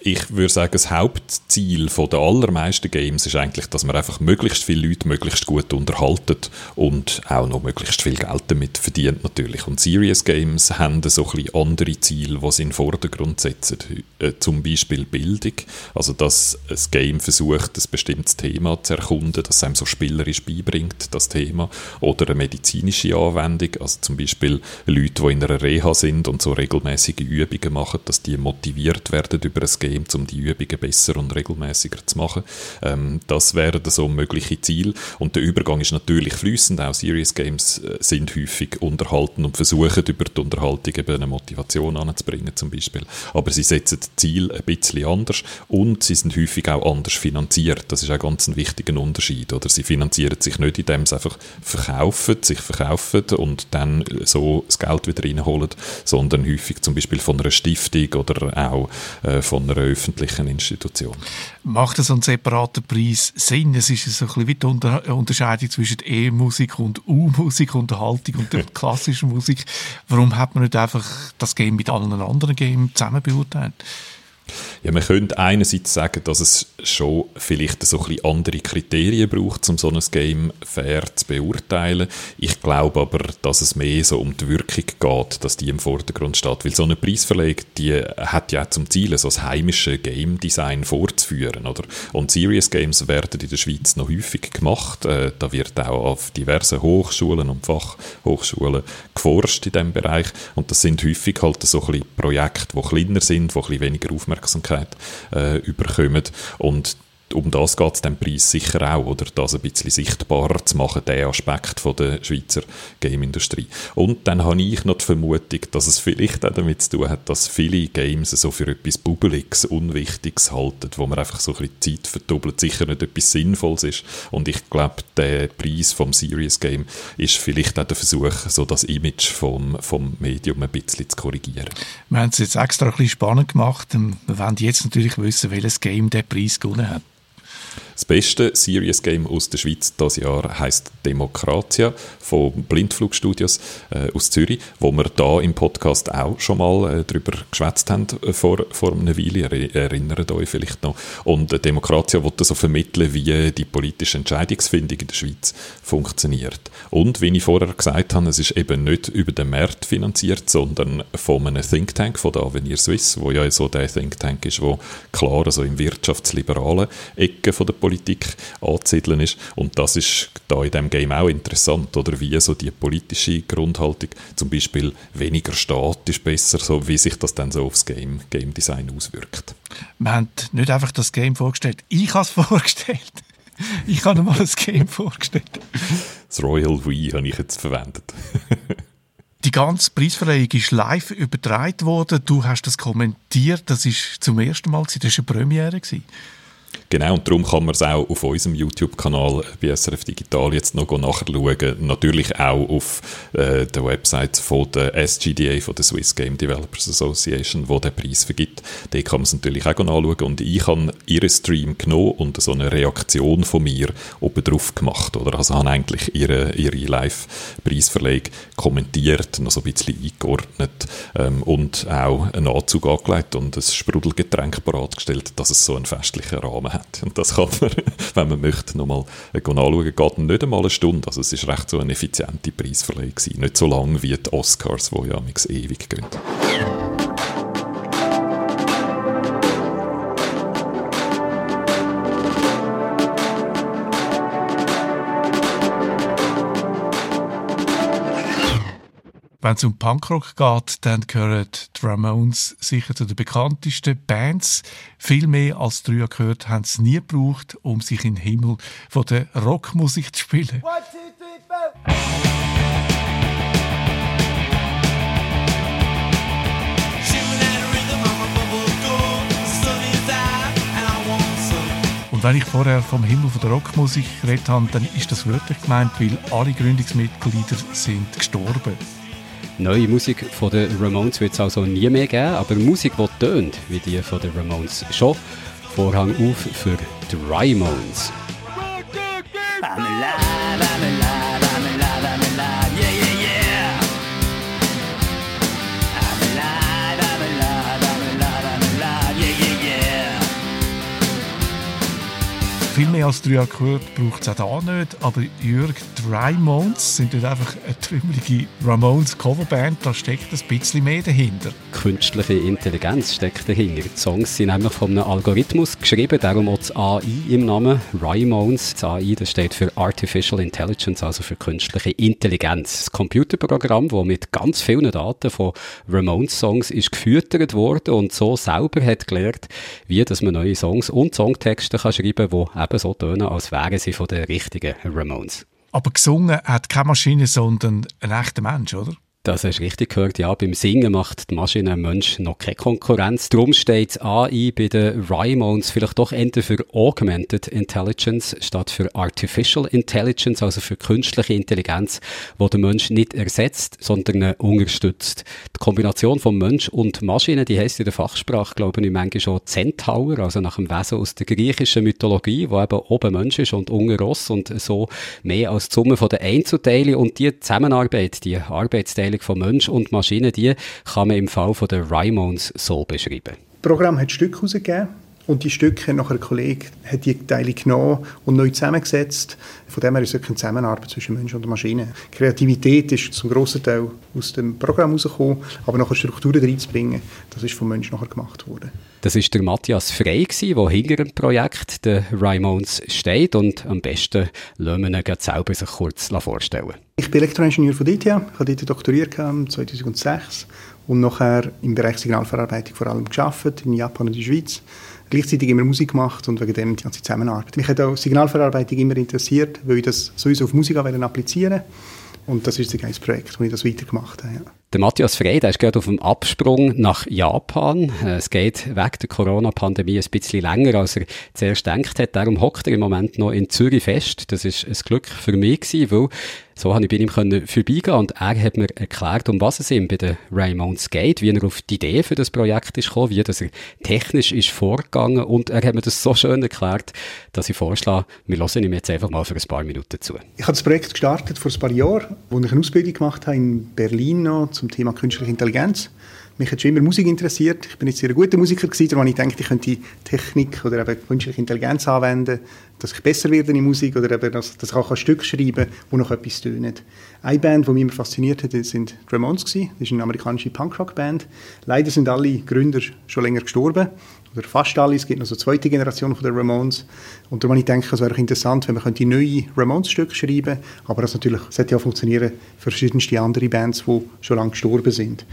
Ich würde sagen, das Hauptziel der allermeisten Games ist eigentlich, dass man einfach möglichst viele Leute möglichst gut unterhaltet und auch noch möglichst viel Geld damit verdient natürlich. Und Serious Games haben so ein bisschen andere Ziele, die sie in den Vordergrund setzen. Äh, zum Beispiel Bildung, also dass ein Game versucht, ein bestimmtes Thema zu erkunden, das einem so spielerisch beibringt, das Thema. Oder eine medizinische Anwendung, also zum Beispiel Leute, die in einer Reha sind und so regelmäßige Übungen machen, dass die motiviert werden über ein Game System, um die Übungen besser und regelmäßiger zu machen. Ähm, das wären so mögliche Ziele. Und der Übergang ist natürlich fließend. Auch Serious Games äh, sind häufig unterhalten und versuchen über die Unterhaltung eben eine Motivation anzubringen zum Beispiel. Aber sie setzen das Ziel ein bisschen anders und sie sind häufig auch anders finanziert. Das ist auch ganz wichtiger Unterschied. Oder sie finanzieren sich nicht, indem sie einfach verkaufen, sich verkaufen und dann so das Geld wieder reinholen, sondern häufig zum Beispiel von einer Stiftung oder auch äh, von einer öffentlichen Institution. Macht so ein separater Preis Sinn? Es ist so ein bisschen wie die Unter Unterscheidung zwischen E-Musik und U-Musik, Unterhaltung und der klassischen Musik. Warum hat man nicht einfach das Game mit allen anderen Games zusammen beurteilt? Ja, man könnte einerseits sagen, dass es schon vielleicht so ein andere Kriterien braucht, um so ein Game fair zu beurteilen. Ich glaube aber, dass es mehr so um die Wirkung geht, dass die im Vordergrund steht. Weil so eine Preisverlegung, die hat ja zum Ziel, so das heimische Game Design vorzuführen, oder? Und Serious Games werden in der Schweiz noch häufig gemacht. Äh, da wird auch auf diversen Hochschulen und Fachhochschulen geforscht in diesem Bereich. Und das sind häufig halt so ein Projekte, die kleiner sind, die ein bisschen weniger Aufmerksamkeit äh, überkommen. Und um das geht es dem Preis sicher auch, oder das ein bisschen sichtbarer zu machen, der Aspekt von der Schweizer Game-Industrie. Und dann habe ich noch die Vermutung, dass es vielleicht auch damit zu tun hat, dass viele Games so für etwas Bubbliges, Unwichtiges halten, wo man einfach so ein bisschen Zeit verdoppelt, sicher nicht etwas Sinnvolles ist. Und ich glaube, der Preis vom Serious Game ist vielleicht auch der Versuch, so das Image vom, vom Medium ein bisschen zu korrigieren. Wir haben es jetzt extra ein bisschen spannend gemacht. Wir wollen jetzt natürlich wissen, welches Game der Preis gewonnen hat. Das beste Serious Game aus der Schweiz dieses Jahr heißt Demokratia von Blindflugstudios äh, aus Zürich, wo wir da im Podcast auch schon mal äh, darüber geschwätzt haben äh, vor, vor einer Weile. Er, erinnert euch vielleicht noch. Und äh, Demokratia wollte so vermitteln, wie die politische Entscheidungsfindung in der Schweiz funktioniert. Und wie ich vorher gesagt habe, es ist eben nicht über den Markt finanziert, sondern von einem Think Tank, von der Avenir Suisse, wo ja so der Think Tank ist, wo klar also im wirtschaftsliberalen Ecke von der Politik anzusiedeln ist. Und das ist da in dem Game auch interessant, oder wie so die politische Grundhaltung, zum Beispiel weniger Staat ist besser, so wie sich das dann so aufs Game, Game Design auswirkt. Wir haben nicht einfach das Game vorgestellt, ich habe es vorgestellt. Ich habe mal ein Game vorgestellt. Das Royal Wii habe ich jetzt verwendet. Die ganze Preisverleihung ist live übertragen worden. Du hast das kommentiert. Das ist zum ersten Mal. Das war eine Premiere. Genau, und darum kann man es auch auf unserem YouTube-Kanal bei SRF Digital jetzt noch nachschauen. Natürlich auch auf äh, der Website von der SGDA, von der Swiss Game Developers Association, wo der Preis vergibt. Da kann man es natürlich auch nachschauen. Und ich habe ihren Stream genommen und so eine Reaktion von mir oben drauf gemacht. Oder? Also habe eigentlich ihre, ihre Live-Preisverlegung kommentiert, noch so ein bisschen eingeordnet ähm, und auch einen Anzug angelegt und ein Sprudelgetränk bereitgestellt, dass es so einen festlichen Rahmen hat. Und das kann man, wenn man möchte, nochmal anschauen. Geht nicht einmal eine Stunde. Also es ist recht so eine effiziente Preisverleihung. Nicht so lang wie die Oscars, die ja ewig gehen. Wenn es um Punkrock geht, dann gehören die Ramones sicher zu den bekanntesten Bands. Viel mehr als drei gehört haben sie nie gebraucht, um sich in den Himmel von der Rockmusik zu spielen. One, two, three, four. Und wenn ich vorher vom Himmel von der Rockmusik geredet habe, dann ist das wörtlich gemeint, weil alle Gründungsmitglieder sind gestorben. Neue Musik von den Ramones wird es also nie mehr geben, aber Musik, die tönt wie die von den Ramones schon. Vorhang auf für die Ramones. I'm alive, I'm alive, Viel mehr als drei Akkorde braucht es auch da nicht, aber Jürg, die sind nicht einfach eine trümmelige Ramones-Coverband, da steckt ein bisschen mehr dahinter. Künstliche Intelligenz steckt dahinter. Die Songs sind nämlich von einem Algorithmus geschrieben, darum auch das AI im Namen, Ramones. Das AI das steht für Artificial Intelligence, also für künstliche Intelligenz. Das Computerprogramm, das mit ganz vielen Daten von Ramones-Songs ist gefüttert worden und so selber hat gelernt, wie dass man neue Songs und Songtexte kann schreiben kann, die eben so tönen, als wären sie von den richtigen Ramones. Aber gesungen hat keine Maschine, sondern ein echter Mensch, oder? Das hast du richtig gehört. Ja, beim Singen macht die Maschine einem Mensch noch keine Konkurrenz. Darum steht AI bei den Ramones vielleicht doch eher für Augmented Intelligence statt für Artificial Intelligence, also für künstliche Intelligenz, die der Mensch nicht ersetzt, sondern unterstützt. Die Kombination von Mensch und Maschine, die heisst in der Fachsprache, glaube ich, manchmal schon Centaur, also nach dem Wesen aus der griechischen Mythologie, wo eben oben Mensch ist und unten Ross und so mehr als die Summe der Einzelteile und die Zusammenarbeit, die Arbeitsteilung von Mensch und Maschine, die kann man im Fall von der Ramones so beschreiben. Das Programm hat Stücke herausgegeben und die Stücke hat nachher ein Kollege hat die Teile genommen und neu zusammengesetzt. Von dem her ist es eine Zusammenarbeit zwischen Mensch und Maschine. Kreativität ist zum grossen Teil aus dem Programm herausgekommen, aber nachher Strukturen reinzubringen, das ist vom Mensch nachher gemacht worden. Das ist der Matthias Frey, der hinter dem Projekt der Ramones steht und am besten lassen wir ihn selber sich kurz vorstellen. Ich bin Elektroingenieur von DTH, ich habe dort doktoriert 2006 und nachher im Bereich Signalverarbeitung vor allem geschafft in Japan und in der Schweiz. Gleichzeitig immer Musik gemacht und wegen dem die ganze Zusammenarbeit. Mich hat auch Signalverarbeitung immer interessiert, weil ich das sowieso auf Musik applizieren und das ist ein Projekt, wo ich das weitergemacht habe. Ja. Der Matthias Frey, der ist gerade auf dem Absprung nach Japan. Es geht wegen der Corona-Pandemie ein bisschen länger, als er zuerst gedacht hat. Darum hockt er im Moment noch in Zürich fest. Das ist ein Glück für mich gewesen, weil so habe ich bei ihm können vorbeigehen und er hat mir erklärt, um was es ihm bei den Ramones geht, wie er auf die Idee für das Projekt ist gekommen, wie das er technisch ist vorgegangen und er hat mir das so schön erklärt, dass ich vorschlage, wir hören ihm jetzt einfach mal für ein paar Minuten zu. Ich habe das Projekt gestartet vor ein paar Jahren, wo ich eine Ausbildung gemacht habe in Berlin noch zum Thema künstliche Intelligenz. Mich hat schon immer Musik interessiert. Ich bin jetzt sehr guter Musiker gewesen, darum ich denke, ich könnte Technik oder eben künstliche Intelligenz anwenden, dass ich besser werde in Musik oder eben, dass, dass ich auch ein Stück schreiben kann, wo noch etwas tönt. Eine Band, die mich immer fasziniert hat, sind die Ramones gewesen. Das ist eine amerikanische Punkrock-Band. Leider sind alle Gründer schon länger gestorben oder fast alle. Es gibt noch so eine zweite Generation von der Ramones. Und darum ich denke, es wäre interessant, wenn man neue Ramones-Stücke schreiben könnte. Aber das natürlich sollte ja funktionieren für verschiedenste andere Bands, die schon lange gestorben sind.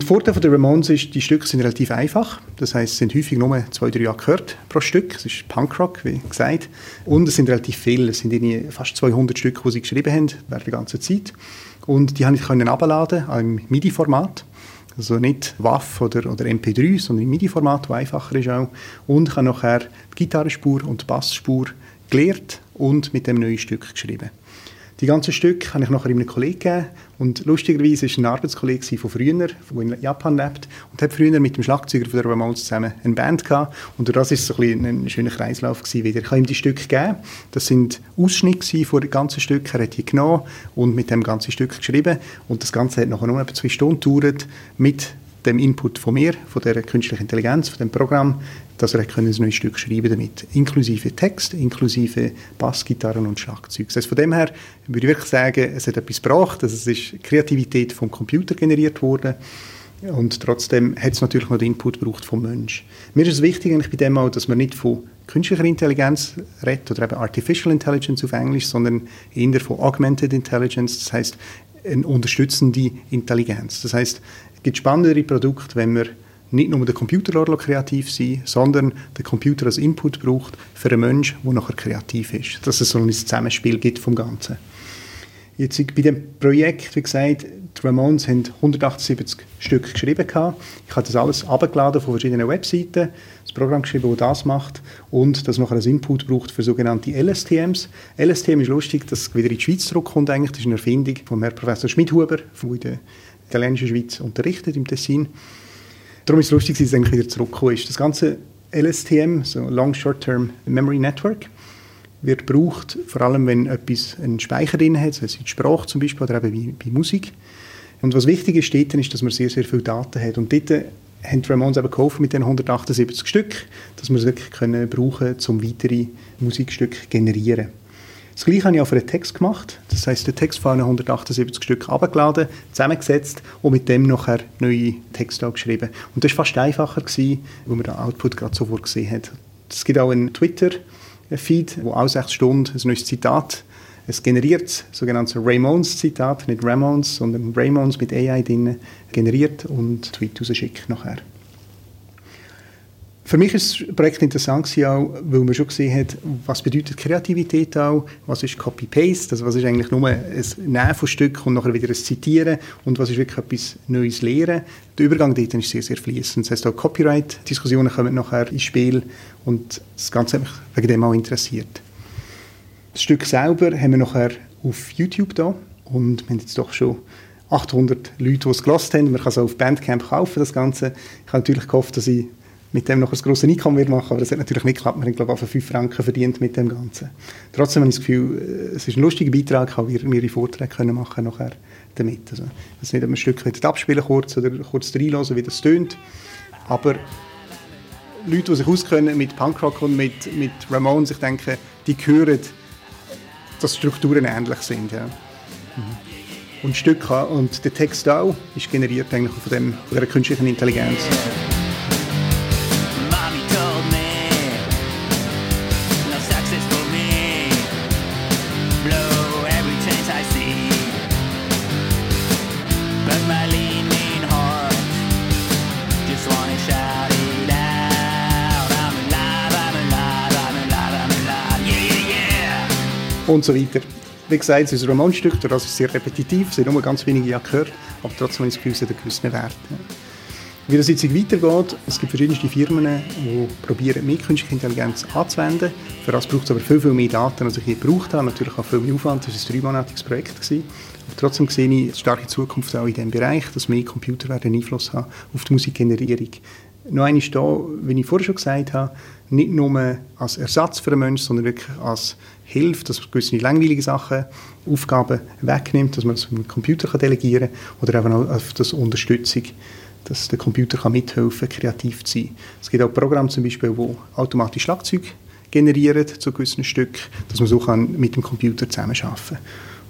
Der Vorteil der Ramones ist, die Stücke sind relativ einfach. Das heißt, es sind häufig nur zwei, drei Akkorde pro Stück. Es ist Punkrock, wie gesagt. Und es sind relativ viele. Es sind fast 200 Stücke, die sie geschrieben haben, während der ganzen Zeit. Und die habe ich können abladen im MIDI-Format. Also nicht WAV oder, oder MP3, sondern im MIDI-Format, das einfacher ist auch. Und ich habe nachher die Gitarrenspur und die Bassspur gelernt und mit dem neuen Stück geschrieben. Die ganzen Stücke habe ich nachher einem Kollegen gegeben. Und lustigerweise war ein Arbeitskollege von früher, der in Japan lebt, und hat früher mit dem Schlagzeuger von der Ramones zusammen eine Band gehabt. Und das war so ein, ein schöner Kreislauf wieder. Ich habe ihm die Stücke gegeben. Das sind Ausschnitte von den ganzen Stücken. Er hat die genommen und mit dem ganzen Stück geschrieben. Und das Ganze hat nachher nur etwa zwei Stunden gedauert mit dem Input von mir, von der künstlichen Intelligenz, von dem Programm, dass er ein neues Stück schreiben damit, inklusive Text, inklusive Bassgitarren und Schlagzeug. Heißt, von dem her würde ich wirklich sagen, es hat etwas gebracht, also es ist Kreativität vom Computer generiert worden und trotzdem hat es natürlich noch den Input gebraucht vom Mensch. Mir ist es wichtig eigentlich bei dem auch, dass man nicht von künstlicher Intelligenz redet, oder eben Artificial Intelligence auf Englisch, sondern eher von Augmented Intelligence, das heißt eine unterstützende Intelligenz. Das heißt, es gibt spannendere Produkte, wenn wir nicht nur der Computer kreativ sein sondern der Computer als Input braucht für einen Menschen, der nachher kreativ ist. Dass es so ein Zusammenspiel gibt vom Ganzen. Jetzt bei dem Projekt, wie gesagt, die Ramones haben 178 Stück geschrieben. Gehabt. Ich habe das alles abgeladen von verschiedenen Webseiten, das Programm geschrieben, das das macht und das nachher als Input braucht für sogenannte LSTMs. LSTM ist lustig, dass es wieder in die Schweiz zurückkommt. Eigentlich. Das ist eine Erfindung von Herrn Professor Schmidhuber, der in der italienischen Schweiz unterrichtet, im Tessin. Darum ist es lustig, dass es wieder zurückgekommen ist. Das ganze LSTM, so Long Short Term Memory Network, wird gebraucht, vor allem wenn etwas einen Speicher drin hat, also in Sprache zum Beispiel oder eben bei, Musik. Und was wichtig ist, dort, ist, dass man sehr, sehr viele Daten hat. Und dort haben die Ramones eben geholfen mit den 178 Stück, dass wir es wirklich können brauchen um weitere Musikstücke zu generieren. Das gleiche habe ich auch für den Text gemacht. Das heißt, den Text von 178 Stück abgeladen, zusammengesetzt und mit dem nachher neue Texte geschrieben. Und das war fast einfacher, gewesen, man den Output gerade sofort gesehen hat. Es gibt auch einen Twitter- Feed, wo auch sechs Stunden ein neues Zitat es generiert, sogenanntes Ramones-Zitat, nicht Ramones, sondern Ramones mit AI drin, generiert und Tweet rausschickt nachher. Für mich ist das Projekt interessant auch, weil man schon gesehen hat, was bedeutet Kreativität auch, was ist Copy-Paste, also was ist eigentlich nur ein Nehmen von Stück und nachher wieder ein Zitieren und was ist wirklich etwas Neues Lehren. Der Übergang dort ist sehr, sehr fließend. Das heißt, auch Copyright-Diskussionen kommen nachher ins Spiel und das Ganze hat mich wegen dem auch interessiert. Das Stück selber haben wir nachher auf YouTube da und wir haben jetzt doch schon 800 Leute, die es gelost haben. Man kann es auch auf Bandcamp kaufen, das Ganze. Ich habe natürlich gehofft, dass ich mit dem noch ein grosses Einkommen wird machen, aber das hat natürlich nicht geklappt. Wir haben, glaube ich, auf 5 Franken verdient mit dem Ganzen. Trotzdem habe ich das Gefühl, äh, es ist ein lustiger Beitrag, auch wir ihre Vorträge können machen nachher damit. Also, ich weiß nicht, ob wir ein Stück abspielen kurz oder kurz reinhören, wie das tönt, aber Leute, die sich auskennen mit Punkrock und mit, mit Ramones, ich denke, die hören, dass Strukturen ähnlich sind. Ja. Mhm. Und Stücke und der Text auch ist generiert eigentlich von, dem, von der künstlichen Intelligenz. Und so weiter. Wie gesagt, es ist ein Romanstück, das ist sehr repetitiv, es sind nur ganz wenige Jahre gehört, aber trotzdem Gefühl, es hat einen gewissen Wert. Wie das jetzt weitergeht, es gibt verschiedene Firmen, die probieren, mehr künstliche Intelligenz anzuwenden. Für das braucht es aber viel, viel mehr Daten, als ich hier gebraucht habe. Natürlich auch viel mehr Aufwand, das war ein dreimonatiges Projekt. Aber trotzdem sehe ich eine starke Zukunft auch in diesem Bereich, dass mehr Computer werden Einfluss haben auf die Musikgenerierung. Noch einmal da, wie ich vorher schon gesagt habe, nicht nur als Ersatz für den Menschen, sondern wirklich als Hilfe, dass man gewisse langweilige Sachen, Aufgaben wegnimmt, dass man das mit dem Computer kann delegieren kann oder eben auch auf das Unterstützung, dass der Computer kann mithelfen kann, kreativ zu sein. Es gibt auch Programme zum Beispiel, die automatisch Schlagzeug generieren zu gewissen Stück, dass man so kann mit dem Computer zusammenarbeiten kann.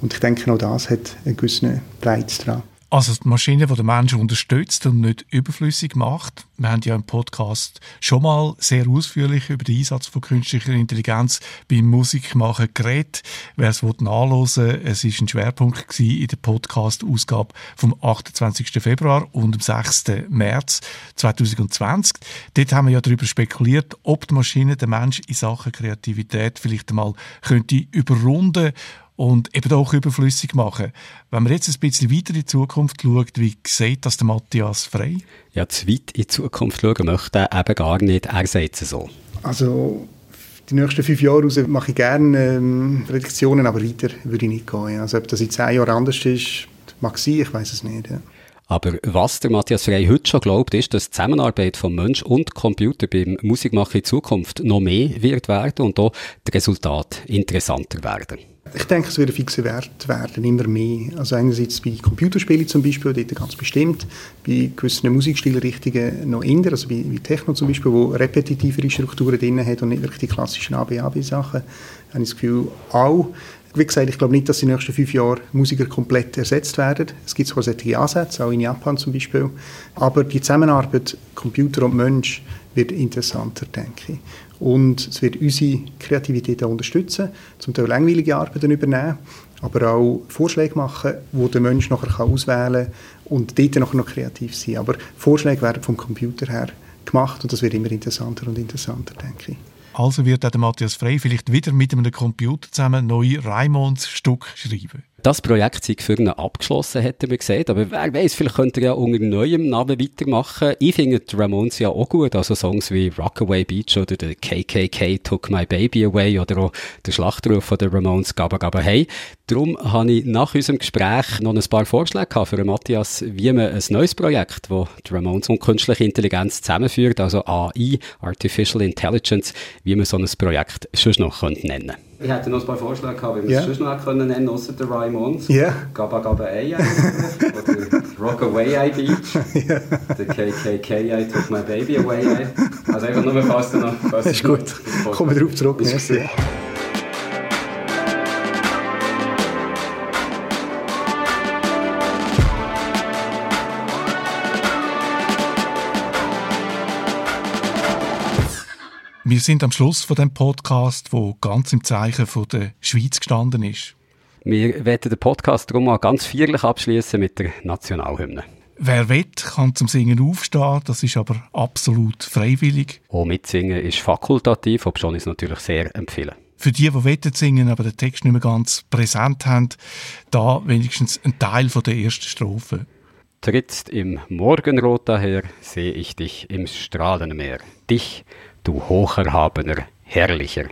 Und ich denke, auch das hat einen gewissen Reiz dran. Also die Maschine, die den Menschen unterstützt und nicht überflüssig macht. Wir haben ja im Podcast schon mal sehr ausführlich über den Einsatz von künstlicher Intelligenz beim Musikmachen geredet. Wer es nachlesen es ist ein Schwerpunkt in der Podcast-Ausgabe vom 28. Februar und am 6. März 2020. Dort haben wir ja darüber spekuliert, ob die Maschine den Menschen in Sachen Kreativität vielleicht einmal könnte überrunden und eben auch überflüssig machen. Wenn man jetzt ein bisschen weiter in die Zukunft schaut, wie sieht das der Matthias Frei? Ja, zu weit in die Zukunft schauen möchte er eben gar nicht. Er sagt es so. Also die nächsten fünf Jahre raus mache ich gerne ähm, Redaktionen, aber weiter würde ich nicht gehen. Also ob das in zehn Jahren anders ist, mag sein, ich weiß es nicht. Ja. Aber was der Matthias Frey heute schon glaubt, ist, dass die Zusammenarbeit von Mensch und Computer beim Musikmachen in Zukunft noch mehr wird werden und auch die Resultate interessanter werden. Ich denke, es wird ein fixer Wert werden, immer mehr. Also einerseits bei Computerspielen zum Beispiel, dort ganz bestimmt, bei gewissen Musikstilrichtungen noch eher, also bei, bei Techno zum Beispiel, wo repetitivere Strukturen drin hat und nicht wirklich die klassischen ABAB-Sachen, habe ich das Gefühl, auch. Wie gesagt, ich glaube nicht, dass in den nächsten fünf Jahren Musiker komplett ersetzt werden. Es gibt zwar solche Ansätze, auch in Japan zum Beispiel, aber die Zusammenarbeit Computer und Mensch wird interessanter, denke ich. Und es wird unsere Kreativität auch unterstützen, zum Teil langweilige Arbeiten übernehmen, aber auch Vorschläge machen, wo der Mensch nachher auswählen kann und dort nachher noch kreativ sein. Aber Vorschläge werden vom Computer her gemacht und das wird immer interessanter und interessanter, denke ich. Also wird auch der Matthias Frey vielleicht wieder mit einem Computer zusammen neue Raimonds Stück schreiben. Das Projekt sei für ihn abgeschlossen, hätten wir gesagt. Aber wer weiß, vielleicht könnte er ja unter neuem Namen weitermachen. Ich finde die Ramones ja auch gut. Also Songs wie Rockaway Beach oder der KKK Took My Baby Away oder auch der Schlachtruf von der Ramones Gaba Gaba Hey. Darum habe ich nach unserem Gespräch noch ein paar Vorschläge für Matthias, wie man ein neues Projekt, das die Ramones und künstliche Intelligenz zusammenführt, also AI, Artificial Intelligence, wie man so ein Projekt schon noch nennen könnte. Ich hätte noch ein paar Vorschläge gehabt, wie wir yeah. es sonst noch können nennen außer der Raimons. Yeah. Gaba Gaba AI oder Rockaway I Beach. yeah. Der KKK I Took My Baby Away. Also einfach nur, falls du noch... Falls ist gut. Kommen wir darauf zurück. Merci. Wir sind am Schluss von dem Podcast, wo ganz im Zeichen von der Schweiz gestanden ist. Wir werden den Podcast darum mal ganz feierlich abschließen mit der Nationalhymne. Wer will, kann zum Singen aufstehen, das ist aber absolut freiwillig. Auch mitsingen ist fakultativ, obwohl ich es natürlich sehr empfehle. Für die, die wollen singen, aber den Text nicht mehr ganz präsent haben, da wenigstens ein Teil von der ersten Strophe. Trittst im Morgenrot daher, sehe ich dich im Strahlenmeer. Dich, du hocherhabener, herrlicher.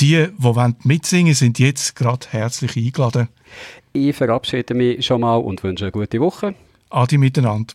Die, die mitsingen sind jetzt gerade herzlich eingeladen. Ich verabschiede mich schon mal und wünsche eine gute Woche. Adi miteinander.